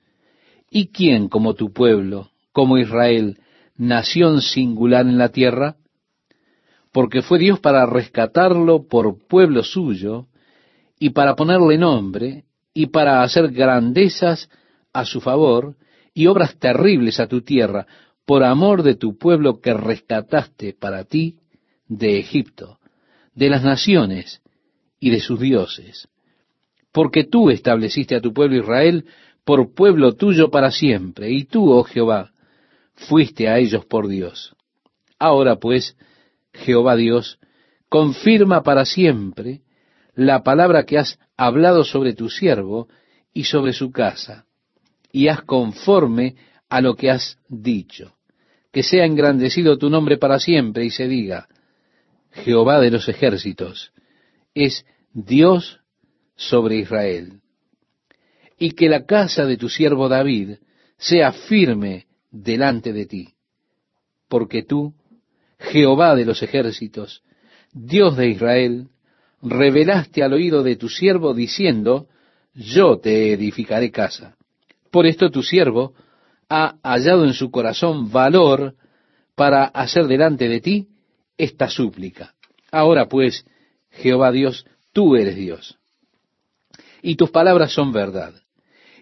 ¿Y quién como tu pueblo, como Israel, nación singular en la tierra? Porque fue Dios para rescatarlo por pueblo suyo, y para ponerle nombre, y para hacer grandezas a su favor y obras terribles a tu tierra, por amor de tu pueblo que rescataste para ti de Egipto, de las naciones y de sus dioses. Porque tú estableciste a tu pueblo Israel por pueblo tuyo para siempre, y tú, oh Jehová, fuiste a ellos por Dios. Ahora pues, Jehová Dios, confirma para siempre la palabra que has hablado sobre tu siervo y sobre su casa, y haz conforme a lo que has dicho. Que sea engrandecido tu nombre para siempre y se diga, Jehová de los ejércitos es Dios sobre Israel. Y que la casa de tu siervo David sea firme delante de ti, porque tú, Jehová de los ejércitos, Dios de Israel, revelaste al oído de tu siervo diciendo, yo te edificaré casa. Por esto tu siervo ha hallado en su corazón valor para hacer delante de ti esta súplica. Ahora pues, Jehová Dios, tú eres Dios. Y tus palabras son verdad.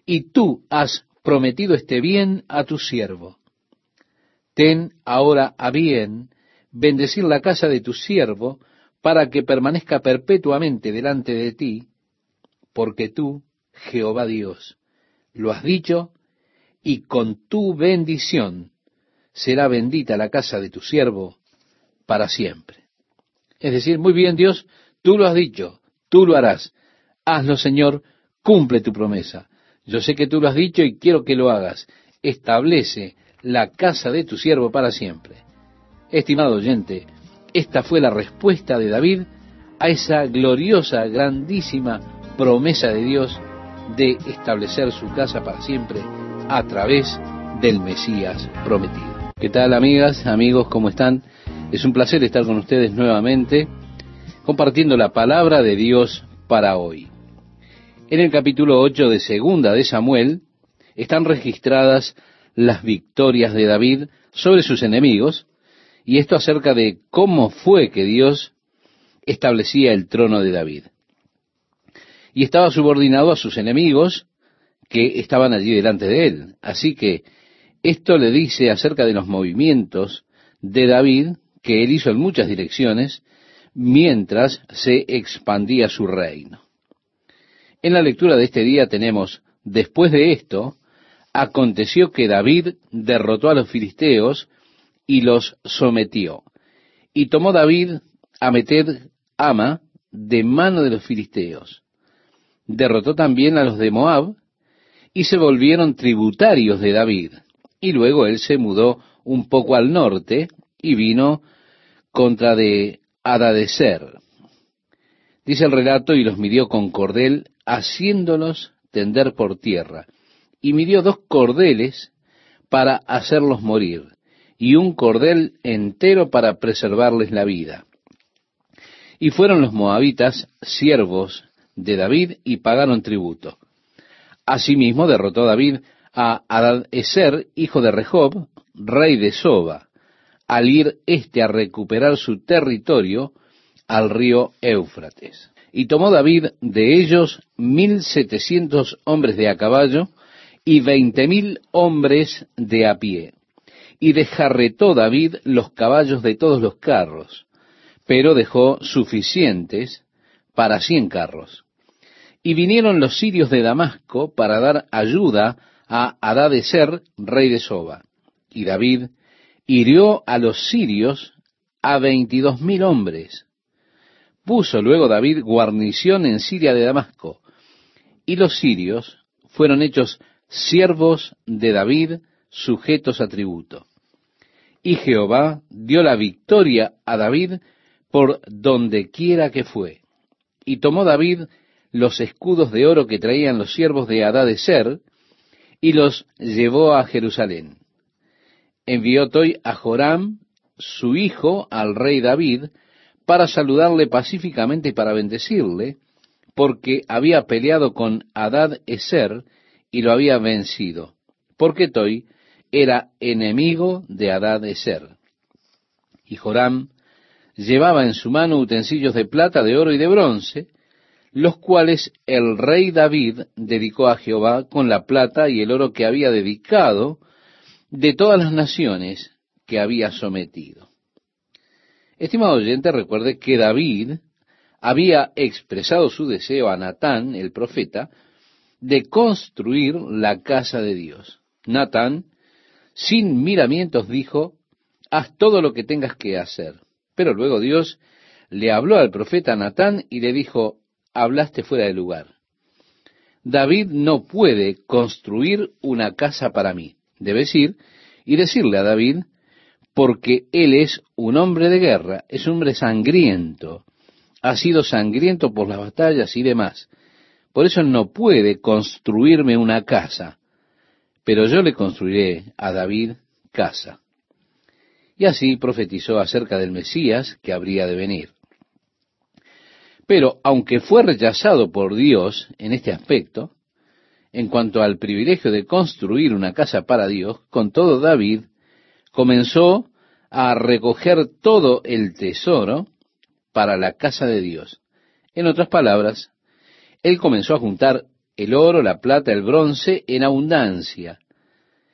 Y tú has prometido este bien a tu siervo. Ten ahora a bien bendecir la casa de tu siervo para que permanezca perpetuamente delante de ti, porque tú, Jehová Dios, lo has dicho, y con tu bendición será bendita la casa de tu siervo para siempre. Es decir, muy bien Dios, tú lo has dicho, tú lo harás. Hazlo Señor, cumple tu promesa. Yo sé que tú lo has dicho y quiero que lo hagas. Establece la casa de tu siervo para siempre. Estimado oyente, esta fue la respuesta de David a esa gloriosa, grandísima promesa de Dios de establecer su casa para siempre a través del Mesías prometido. ¿Qué tal amigas, amigos, cómo están? Es un placer estar con ustedes nuevamente compartiendo la palabra de Dios para hoy. En el capítulo 8 de Segunda de Samuel están registradas las victorias de David sobre sus enemigos, y esto acerca de cómo fue que Dios establecía el trono de David. Y estaba subordinado a sus enemigos que estaban allí delante de él. Así que esto le dice acerca de los movimientos de David que él hizo en muchas direcciones mientras se expandía su reino. En la lectura de este día tenemos, después de esto, aconteció que David derrotó a los filisteos y los sometió. Y tomó David a meter ama de mano de los filisteos. Derrotó también a los de Moab y se volvieron tributarios de David. Y luego él se mudó un poco al norte y vino contra de Adadeser. Dice el relato, y los midió con cordel, haciéndolos tender por tierra. Y midió dos cordeles para hacerlos morir, y un cordel entero para preservarles la vida. Y fueron los moabitas siervos de David y pagaron tributo. Asimismo derrotó David a Adad-Eser, hijo de Rehob, rey de Soba, al ir éste a recuperar su territorio al río Éufrates. Y tomó David de ellos mil setecientos hombres de a caballo y veinte mil hombres de a pie. Y desjarretó David los caballos de todos los carros, pero dejó suficientes para cien carros. Y vinieron los sirios de Damasco para dar ayuda a Adadeser, rey de Soba. Y David hirió a los sirios a veintidós mil hombres. Puso luego David guarnición en Siria de Damasco, y los sirios fueron hechos siervos de David, sujetos a tributo. Y Jehová dio la victoria a David por donde quiera que fue. Y tomó David los escudos de oro que traían los siervos de Ser, y los llevó a Jerusalén envió Toy a Joram, su hijo, al rey David, para saludarle pacíficamente y para bendecirle, porque había peleado con Adad Eser y lo había vencido, porque Toy era enemigo de Adad Eser. Y Joram llevaba en su mano utensilios de plata, de oro y de bronce, los cuales el rey David dedicó a Jehová con la plata y el oro que había dedicado de todas las naciones que había sometido. Estimado oyente, recuerde que David había expresado su deseo a Natán, el profeta, de construir la casa de Dios. Natán, sin miramientos, dijo, haz todo lo que tengas que hacer. Pero luego Dios le habló al profeta Natán y le dijo, hablaste fuera de lugar. David no puede construir una casa para mí. Debes ir y decirle a David, porque él es un hombre de guerra, es un hombre sangriento, ha sido sangriento por las batallas y demás. Por eso no puede construirme una casa, pero yo le construiré a David casa. Y así profetizó acerca del Mesías que habría de venir. Pero aunque fue rechazado por Dios en este aspecto, en cuanto al privilegio de construir una casa para Dios, con todo David comenzó a recoger todo el tesoro para la casa de Dios. En otras palabras, él comenzó a juntar el oro, la plata, el bronce en abundancia,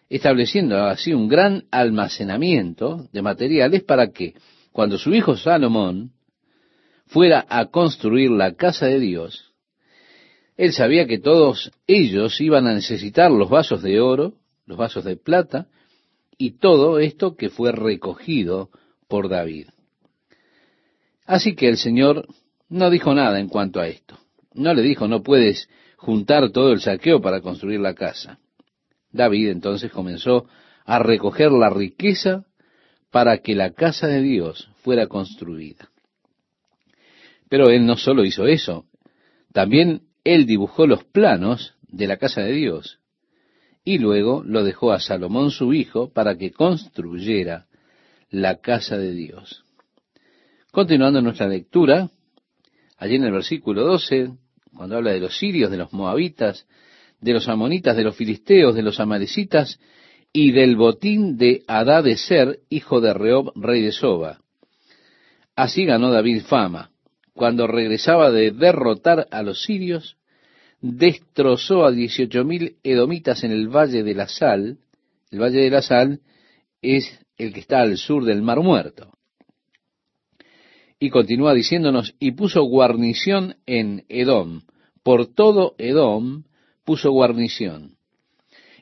estableciendo así un gran almacenamiento de materiales para que, cuando su hijo Salomón fuera a construir la casa de Dios, él sabía que todos ellos iban a necesitar los vasos de oro, los vasos de plata, y todo esto que fue recogido por David. Así que el Señor no dijo nada en cuanto a esto. No le dijo, no puedes juntar todo el saqueo para construir la casa. David entonces comenzó a recoger la riqueza para que la casa de Dios fuera construida. Pero él no solo hizo eso, también él dibujó los planos de la casa de Dios y luego lo dejó a Salomón su hijo para que construyera la casa de Dios. Continuando nuestra lectura, allí en el versículo 12, cuando habla de los sirios, de los moabitas, de los amonitas, de los filisteos, de los amalecitas y del botín de Adá de Ser, hijo de Reob, rey de Soba. Así ganó David fama. Cuando regresaba de derrotar a los sirios, destrozó a dieciocho mil edomitas en el Valle de la Sal. El Valle de la Sal es el que está al sur del Mar Muerto. Y continúa diciéndonos, y puso guarnición en Edom. Por todo Edom puso guarnición.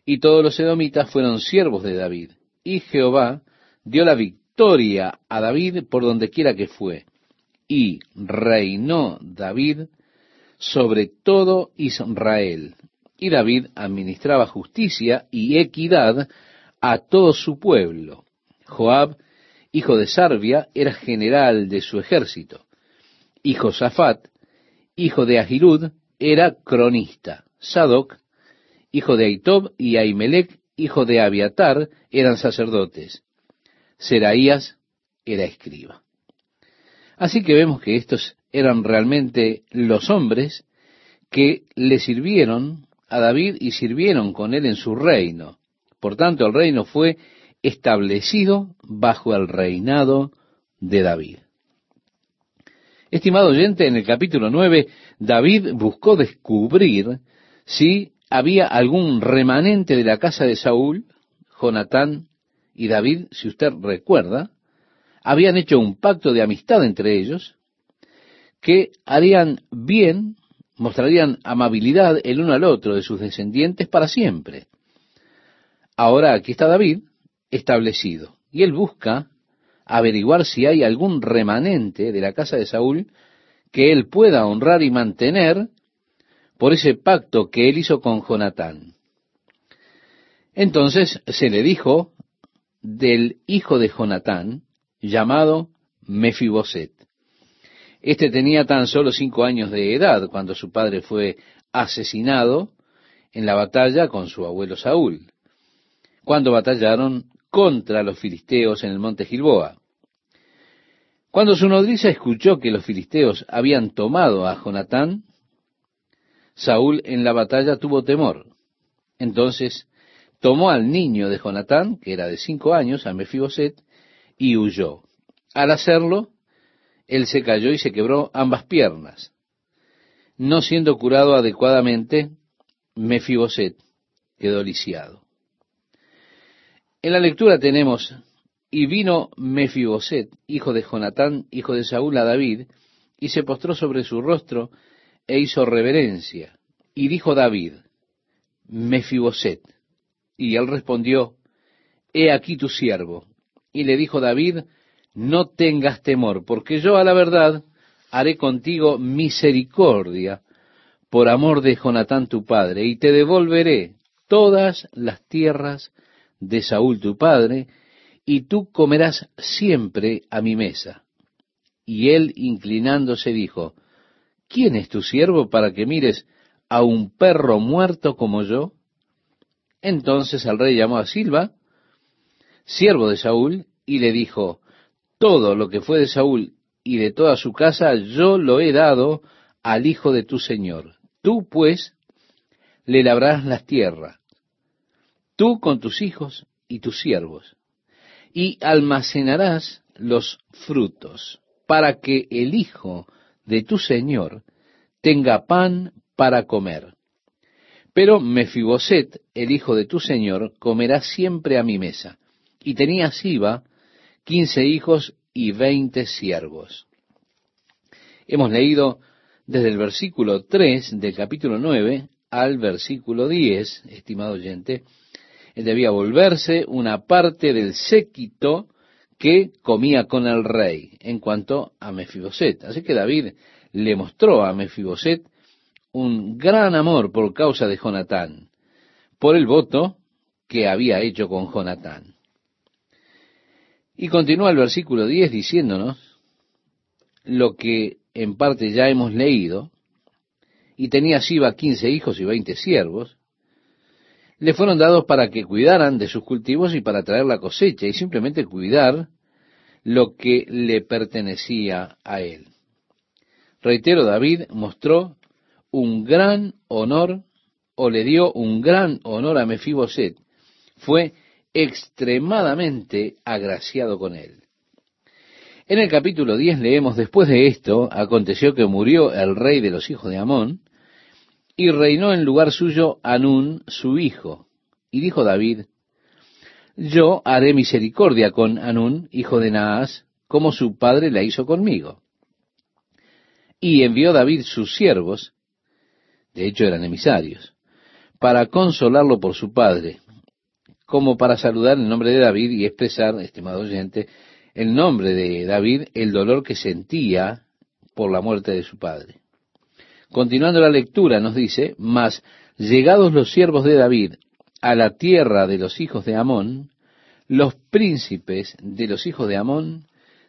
Y todos los edomitas fueron siervos de David. Y Jehová dio la victoria a David por donde quiera que fue. Y reinó David sobre todo Israel. Y David administraba justicia y equidad a todo su pueblo. Joab, hijo de Sarbia, era general de su ejército. Y Josafat, hijo de Ahilud, era cronista. Sadoc, hijo de Aitob, y Ahimelech, hijo de Abiatar, eran sacerdotes. Seraías era escriba. Así que vemos que estos eran realmente los hombres que le sirvieron a David y sirvieron con él en su reino. Por tanto, el reino fue establecido bajo el reinado de David. Estimado oyente, en el capítulo 9, David buscó descubrir si había algún remanente de la casa de Saúl, Jonatán y David, si usted recuerda, habían hecho un pacto de amistad entre ellos, que harían bien, mostrarían amabilidad el uno al otro de sus descendientes para siempre. Ahora aquí está David establecido, y él busca averiguar si hay algún remanente de la casa de Saúl que él pueda honrar y mantener por ese pacto que él hizo con Jonatán. Entonces se le dijo del hijo de Jonatán, llamado Mefiboset. Este tenía tan solo cinco años de edad cuando su padre fue asesinado en la batalla con su abuelo Saúl, cuando batallaron contra los filisteos en el monte Gilboa. Cuando su nodriza escuchó que los filisteos habían tomado a Jonatán, Saúl en la batalla tuvo temor. Entonces tomó al niño de Jonatán, que era de cinco años, a Mefiboset, y huyó. Al hacerlo, él se cayó y se quebró ambas piernas. No siendo curado adecuadamente, Mefiboset quedó lisiado. En la lectura tenemos, y vino Mefiboset, hijo de Jonatán, hijo de Saúl, a David, y se postró sobre su rostro e hizo reverencia. Y dijo David, Mefiboset. Y él respondió, He aquí tu siervo. Y le dijo David, no tengas temor, porque yo a la verdad haré contigo misericordia por amor de Jonatán tu padre, y te devolveré todas las tierras de Saúl tu padre, y tú comerás siempre a mi mesa. Y él, inclinándose, dijo, ¿quién es tu siervo para que mires a un perro muerto como yo? Entonces el rey llamó a Silva, siervo de Saúl, y le dijo, todo lo que fue de Saúl y de toda su casa yo lo he dado al hijo de tu señor. Tú, pues, le labrarás las tierras, tú con tus hijos y tus siervos, y almacenarás los frutos, para que el hijo de tu señor tenga pan para comer. Pero Mefiboset, el hijo de tu señor, comerá siempre a mi mesa. Y tenía Siba quince hijos y veinte siervos. Hemos leído desde el versículo 3 del capítulo 9 al versículo 10, estimado oyente, él debía volverse una parte del séquito que comía con el rey en cuanto a Mefiboset. Así que David le mostró a Mefiboset un gran amor por causa de Jonatán, por el voto que había hecho con Jonatán. Y continúa el versículo 10 diciéndonos lo que en parte ya hemos leído, y tenía Siba quince hijos y veinte siervos, le fueron dados para que cuidaran de sus cultivos y para traer la cosecha, y simplemente cuidar lo que le pertenecía a él. Reitero, David mostró un gran honor, o le dio un gran honor a Mefiboset. Fue extremadamente agraciado con él. En el capítulo 10 leemos, después de esto, aconteció que murió el rey de los hijos de Amón, y reinó en lugar suyo Anún, su hijo. Y dijo David, yo haré misericordia con Anún, hijo de Naas, como su padre la hizo conmigo. Y envió David sus siervos, de hecho eran emisarios, para consolarlo por su padre, como para saludar el nombre de David y expresar, estimado oyente, el nombre de David, el dolor que sentía por la muerte de su padre. Continuando la lectura nos dice, mas llegados los siervos de David a la tierra de los hijos de Amón, los príncipes de los hijos de Amón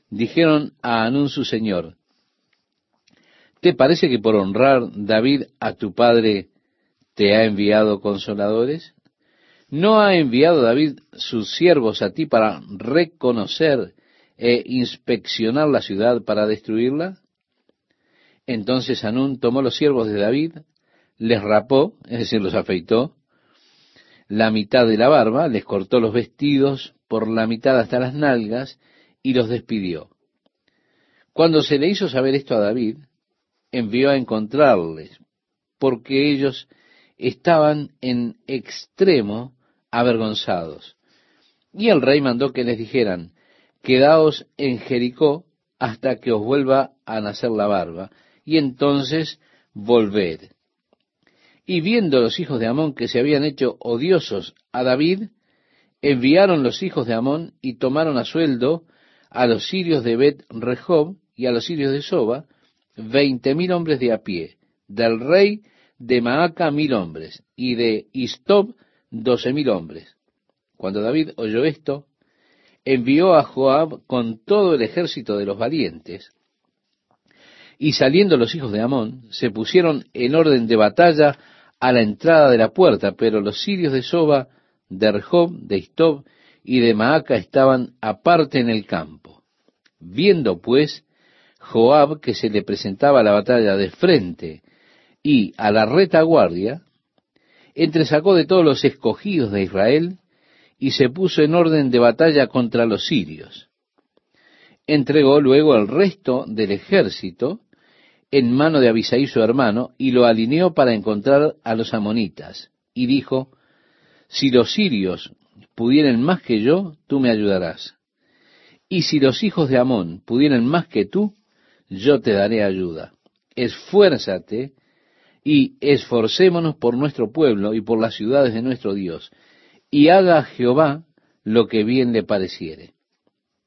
dijeron a Anún su señor, ¿te parece que por honrar David a tu padre te ha enviado consoladores? ¿No ha enviado David sus siervos a ti para reconocer e inspeccionar la ciudad para destruirla? Entonces Anún tomó los siervos de David, les rapó, es decir, los afeitó, la mitad de la barba, les cortó los vestidos por la mitad hasta las nalgas y los despidió. Cuando se le hizo saber esto a David, envió a encontrarles, porque ellos estaban en extremo avergonzados. Y el rey mandó que les dijeran, quedaos en Jericó hasta que os vuelva a nacer la barba, y entonces volved. Y viendo los hijos de Amón que se habían hecho odiosos a David, enviaron los hijos de Amón y tomaron a sueldo a los sirios de Bet Rehob y a los sirios de Soba, veinte mil hombres de a pie, del rey de Maaca mil hombres, y de Istob doce mil hombres. Cuando David oyó esto, envió a Joab con todo el ejército de los valientes, y saliendo los hijos de Amón, se pusieron en orden de batalla a la entrada de la puerta, pero los sirios de Soba, de Rehob, de Istob y de Maaca estaban aparte en el campo. Viendo pues Joab que se le presentaba la batalla de frente y a la retaguardia, entresacó de todos los escogidos de Israel y se puso en orden de batalla contra los sirios. Entregó luego el resto del ejército en mano de Abisaí su hermano y lo alineó para encontrar a los amonitas. Y dijo, si los sirios pudieran más que yo, tú me ayudarás. Y si los hijos de Amón pudieran más que tú, yo te daré ayuda. Esfuérzate y esforcémonos por nuestro pueblo y por las ciudades de nuestro Dios, y haga Jehová lo que bien le pareciere.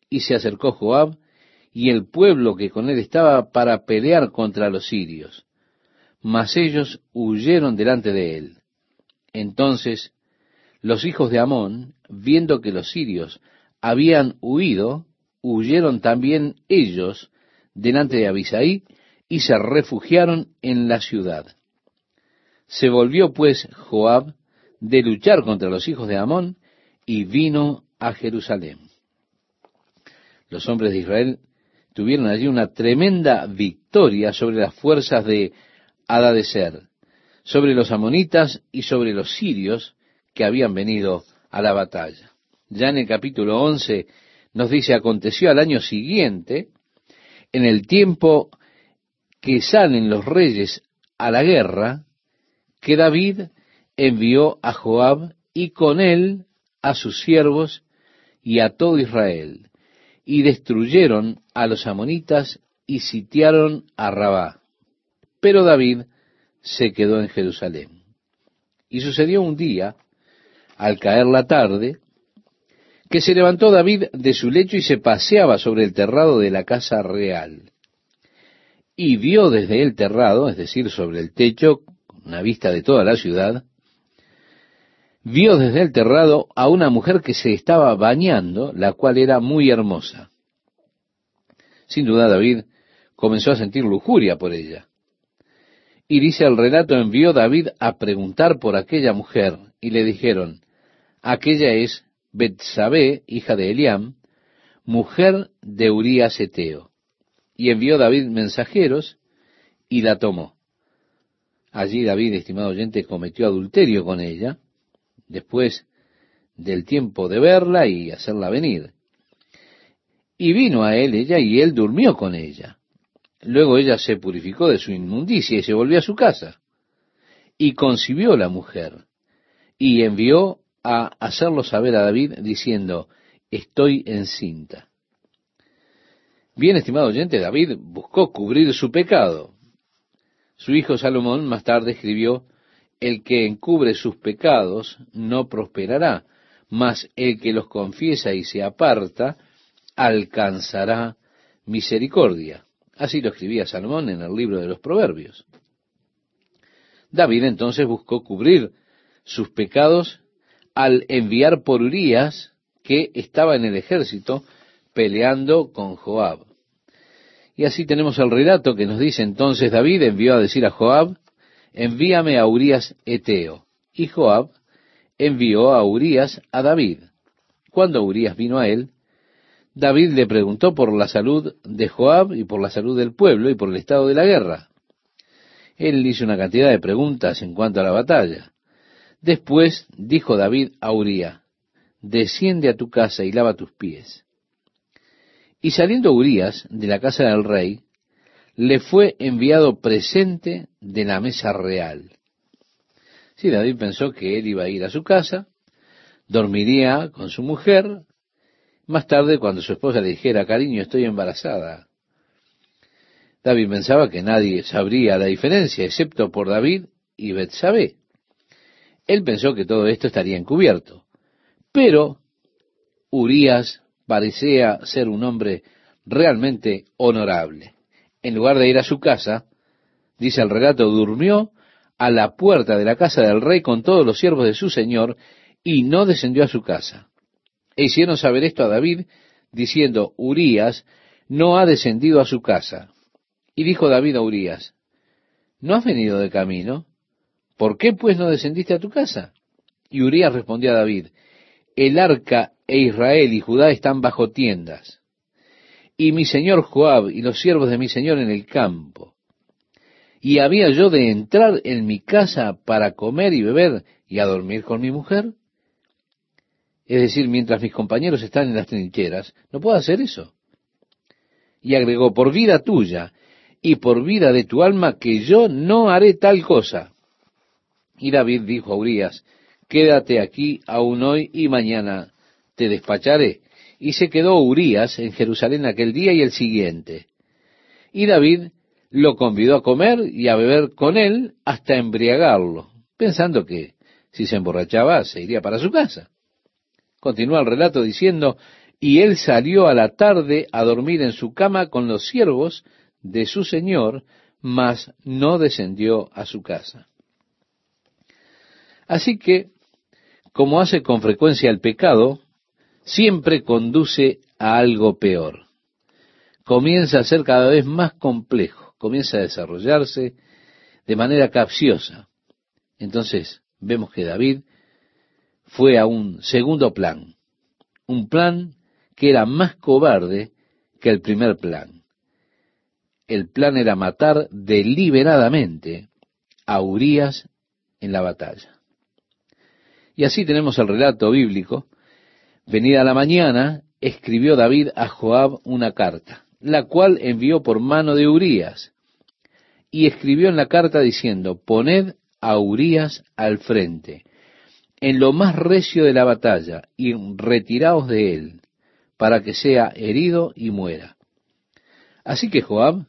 Y se acercó Joab y el pueblo que con él estaba para pelear contra los sirios. Mas ellos huyeron delante de él. Entonces los hijos de Amón, viendo que los sirios habían huido, huyeron también ellos delante de Abisaí y se refugiaron en la ciudad. Se volvió pues Joab de luchar contra los hijos de Amón y vino a Jerusalén. Los hombres de Israel tuvieron allí una tremenda victoria sobre las fuerzas de Adadeser, sobre los amonitas y sobre los sirios que habían venido a la batalla. Ya en el capítulo 11 nos dice, aconteció al año siguiente, en el tiempo que salen los reyes a la guerra, que David envió a Joab y con él a sus siervos y a todo Israel, y destruyeron a los amonitas y sitiaron a Rabá. Pero David se quedó en Jerusalén. Y sucedió un día, al caer la tarde, que se levantó David de su lecho y se paseaba sobre el terrado de la casa real. Y vio desde el terrado, es decir, sobre el techo, una vista de toda la ciudad, vio desde el terrado a una mujer que se estaba bañando, la cual era muy hermosa. Sin duda David comenzó a sentir lujuria por ella. Y dice el relato, envió David a preguntar por aquella mujer, y le dijeron, aquella es Betsabé, hija de Eliam, mujer de Urías Eteo. Y envió David mensajeros y la tomó. Allí David, estimado oyente, cometió adulterio con ella, después del tiempo de verla y hacerla venir. Y vino a él ella y él durmió con ella. Luego ella se purificó de su inmundicia y se volvió a su casa. Y concibió la mujer y envió a hacerlo saber a David diciendo, estoy encinta. Bien, estimado oyente, David buscó cubrir su pecado. Su hijo Salomón más tarde escribió, el que encubre sus pecados no prosperará, mas el que los confiesa y se aparta alcanzará misericordia. Así lo escribía Salomón en el libro de los Proverbios. David entonces buscó cubrir sus pecados al enviar por Urias, que estaba en el ejército peleando con Joab. Y así tenemos el relato que nos dice entonces David envió a decir a Joab, envíame a Urias Eteo. Y Joab envió a Urias a David. Cuando Urias vino a él, David le preguntó por la salud de Joab y por la salud del pueblo y por el estado de la guerra. Él hizo una cantidad de preguntas en cuanto a la batalla. Después dijo David a Urías, desciende a tu casa y lava tus pies. Y saliendo Urías de la casa del rey, le fue enviado presente de la mesa real. Sí, David pensó que él iba a ir a su casa, dormiría con su mujer, más tarde cuando su esposa le dijera, cariño, estoy embarazada. David pensaba que nadie sabría la diferencia, excepto por David y Betsabé. Él pensó que todo esto estaría encubierto. Pero Urías parecía ser un hombre realmente honorable en lugar de ir a su casa, dice el relato, durmió a la puerta de la casa del rey con todos los siervos de su señor y no descendió a su casa. E hicieron saber esto a David, diciendo, Urías no ha descendido a su casa. Y dijo David a Urías, ¿no has venido de camino? ¿Por qué pues no descendiste a tu casa? Y Urías respondió a David, el arca e Israel y Judá están bajo tiendas y mi señor Joab y los siervos de mi señor en el campo. ¿Y había yo de entrar en mi casa para comer y beber y a dormir con mi mujer? Es decir, mientras mis compañeros están en las trincheras, no puedo hacer eso. Y agregó, por vida tuya y por vida de tu alma, que yo no haré tal cosa. Y David dijo a Urias, quédate aquí aún hoy y mañana te despacharé y se quedó Urías en Jerusalén aquel día y el siguiente. Y David lo convidó a comer y a beber con él hasta embriagarlo, pensando que si se emborrachaba se iría para su casa. Continúa el relato diciendo, y él salió a la tarde a dormir en su cama con los siervos de su señor, mas no descendió a su casa. Así que, como hace con frecuencia el pecado, siempre conduce a algo peor. Comienza a ser cada vez más complejo, comienza a desarrollarse de manera capciosa. Entonces vemos que David fue a un segundo plan, un plan que era más cobarde que el primer plan. el plan era matar deliberadamente a Urias en la batalla. Y así tenemos el relato bíblico. Venida la mañana, escribió David a Joab una carta, la cual envió por mano de Urías, y escribió en la carta diciendo, poned a Urías al frente, en lo más recio de la batalla, y retiraos de él, para que sea herido y muera. Así que Joab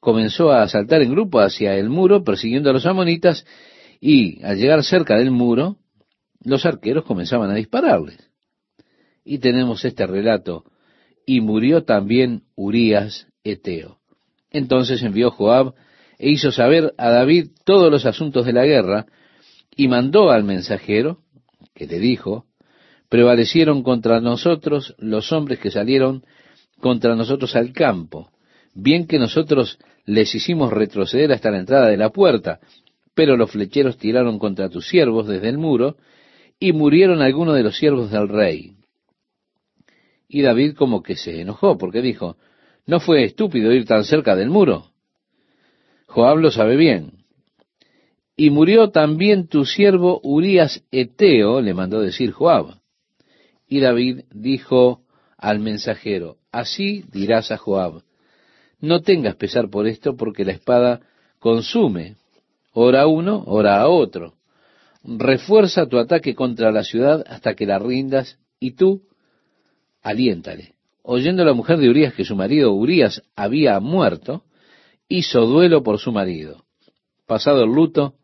comenzó a saltar en grupo hacia el muro, persiguiendo a los amonitas, y al llegar cerca del muro, los arqueros comenzaban a dispararles. Y tenemos este relato, y murió también Urías Eteo. Entonces envió Joab e hizo saber a David todos los asuntos de la guerra, y mandó al mensajero, que le dijo, prevalecieron contra nosotros los hombres que salieron contra nosotros al campo, bien que nosotros les hicimos retroceder hasta la entrada de la puerta, pero los flecheros tiraron contra tus siervos desde el muro, y murieron algunos de los siervos del rey. Y David como que se enojó, porque dijo, ¿no fue estúpido ir tan cerca del muro? Joab lo sabe bien. Y murió también tu siervo Urías Eteo, le mandó decir Joab. Y David dijo al mensajero, así dirás a Joab, no tengas pesar por esto, porque la espada consume, ora a uno, ora a otro. Refuerza tu ataque contra la ciudad hasta que la rindas, y tú aliéntale. Oyendo la mujer de Urías que su marido Urías había muerto, hizo duelo por su marido. Pasado el luto,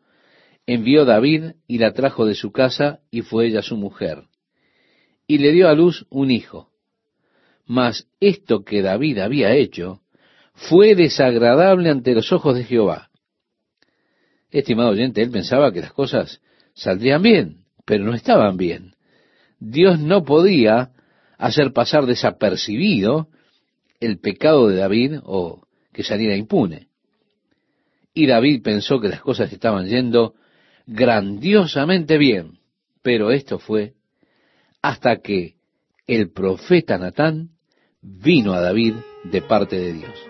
envió David y la trajo de su casa y fue ella su mujer. Y le dio a luz un hijo. Mas esto que David había hecho fue desagradable ante los ojos de Jehová. Estimado oyente, él pensaba que las cosas saldrían bien, pero no estaban bien. Dios no podía hacer pasar desapercibido el pecado de David o que saliera impune. Y David pensó que las cosas estaban yendo grandiosamente bien, pero esto fue hasta que el profeta Natán vino a David de parte de Dios.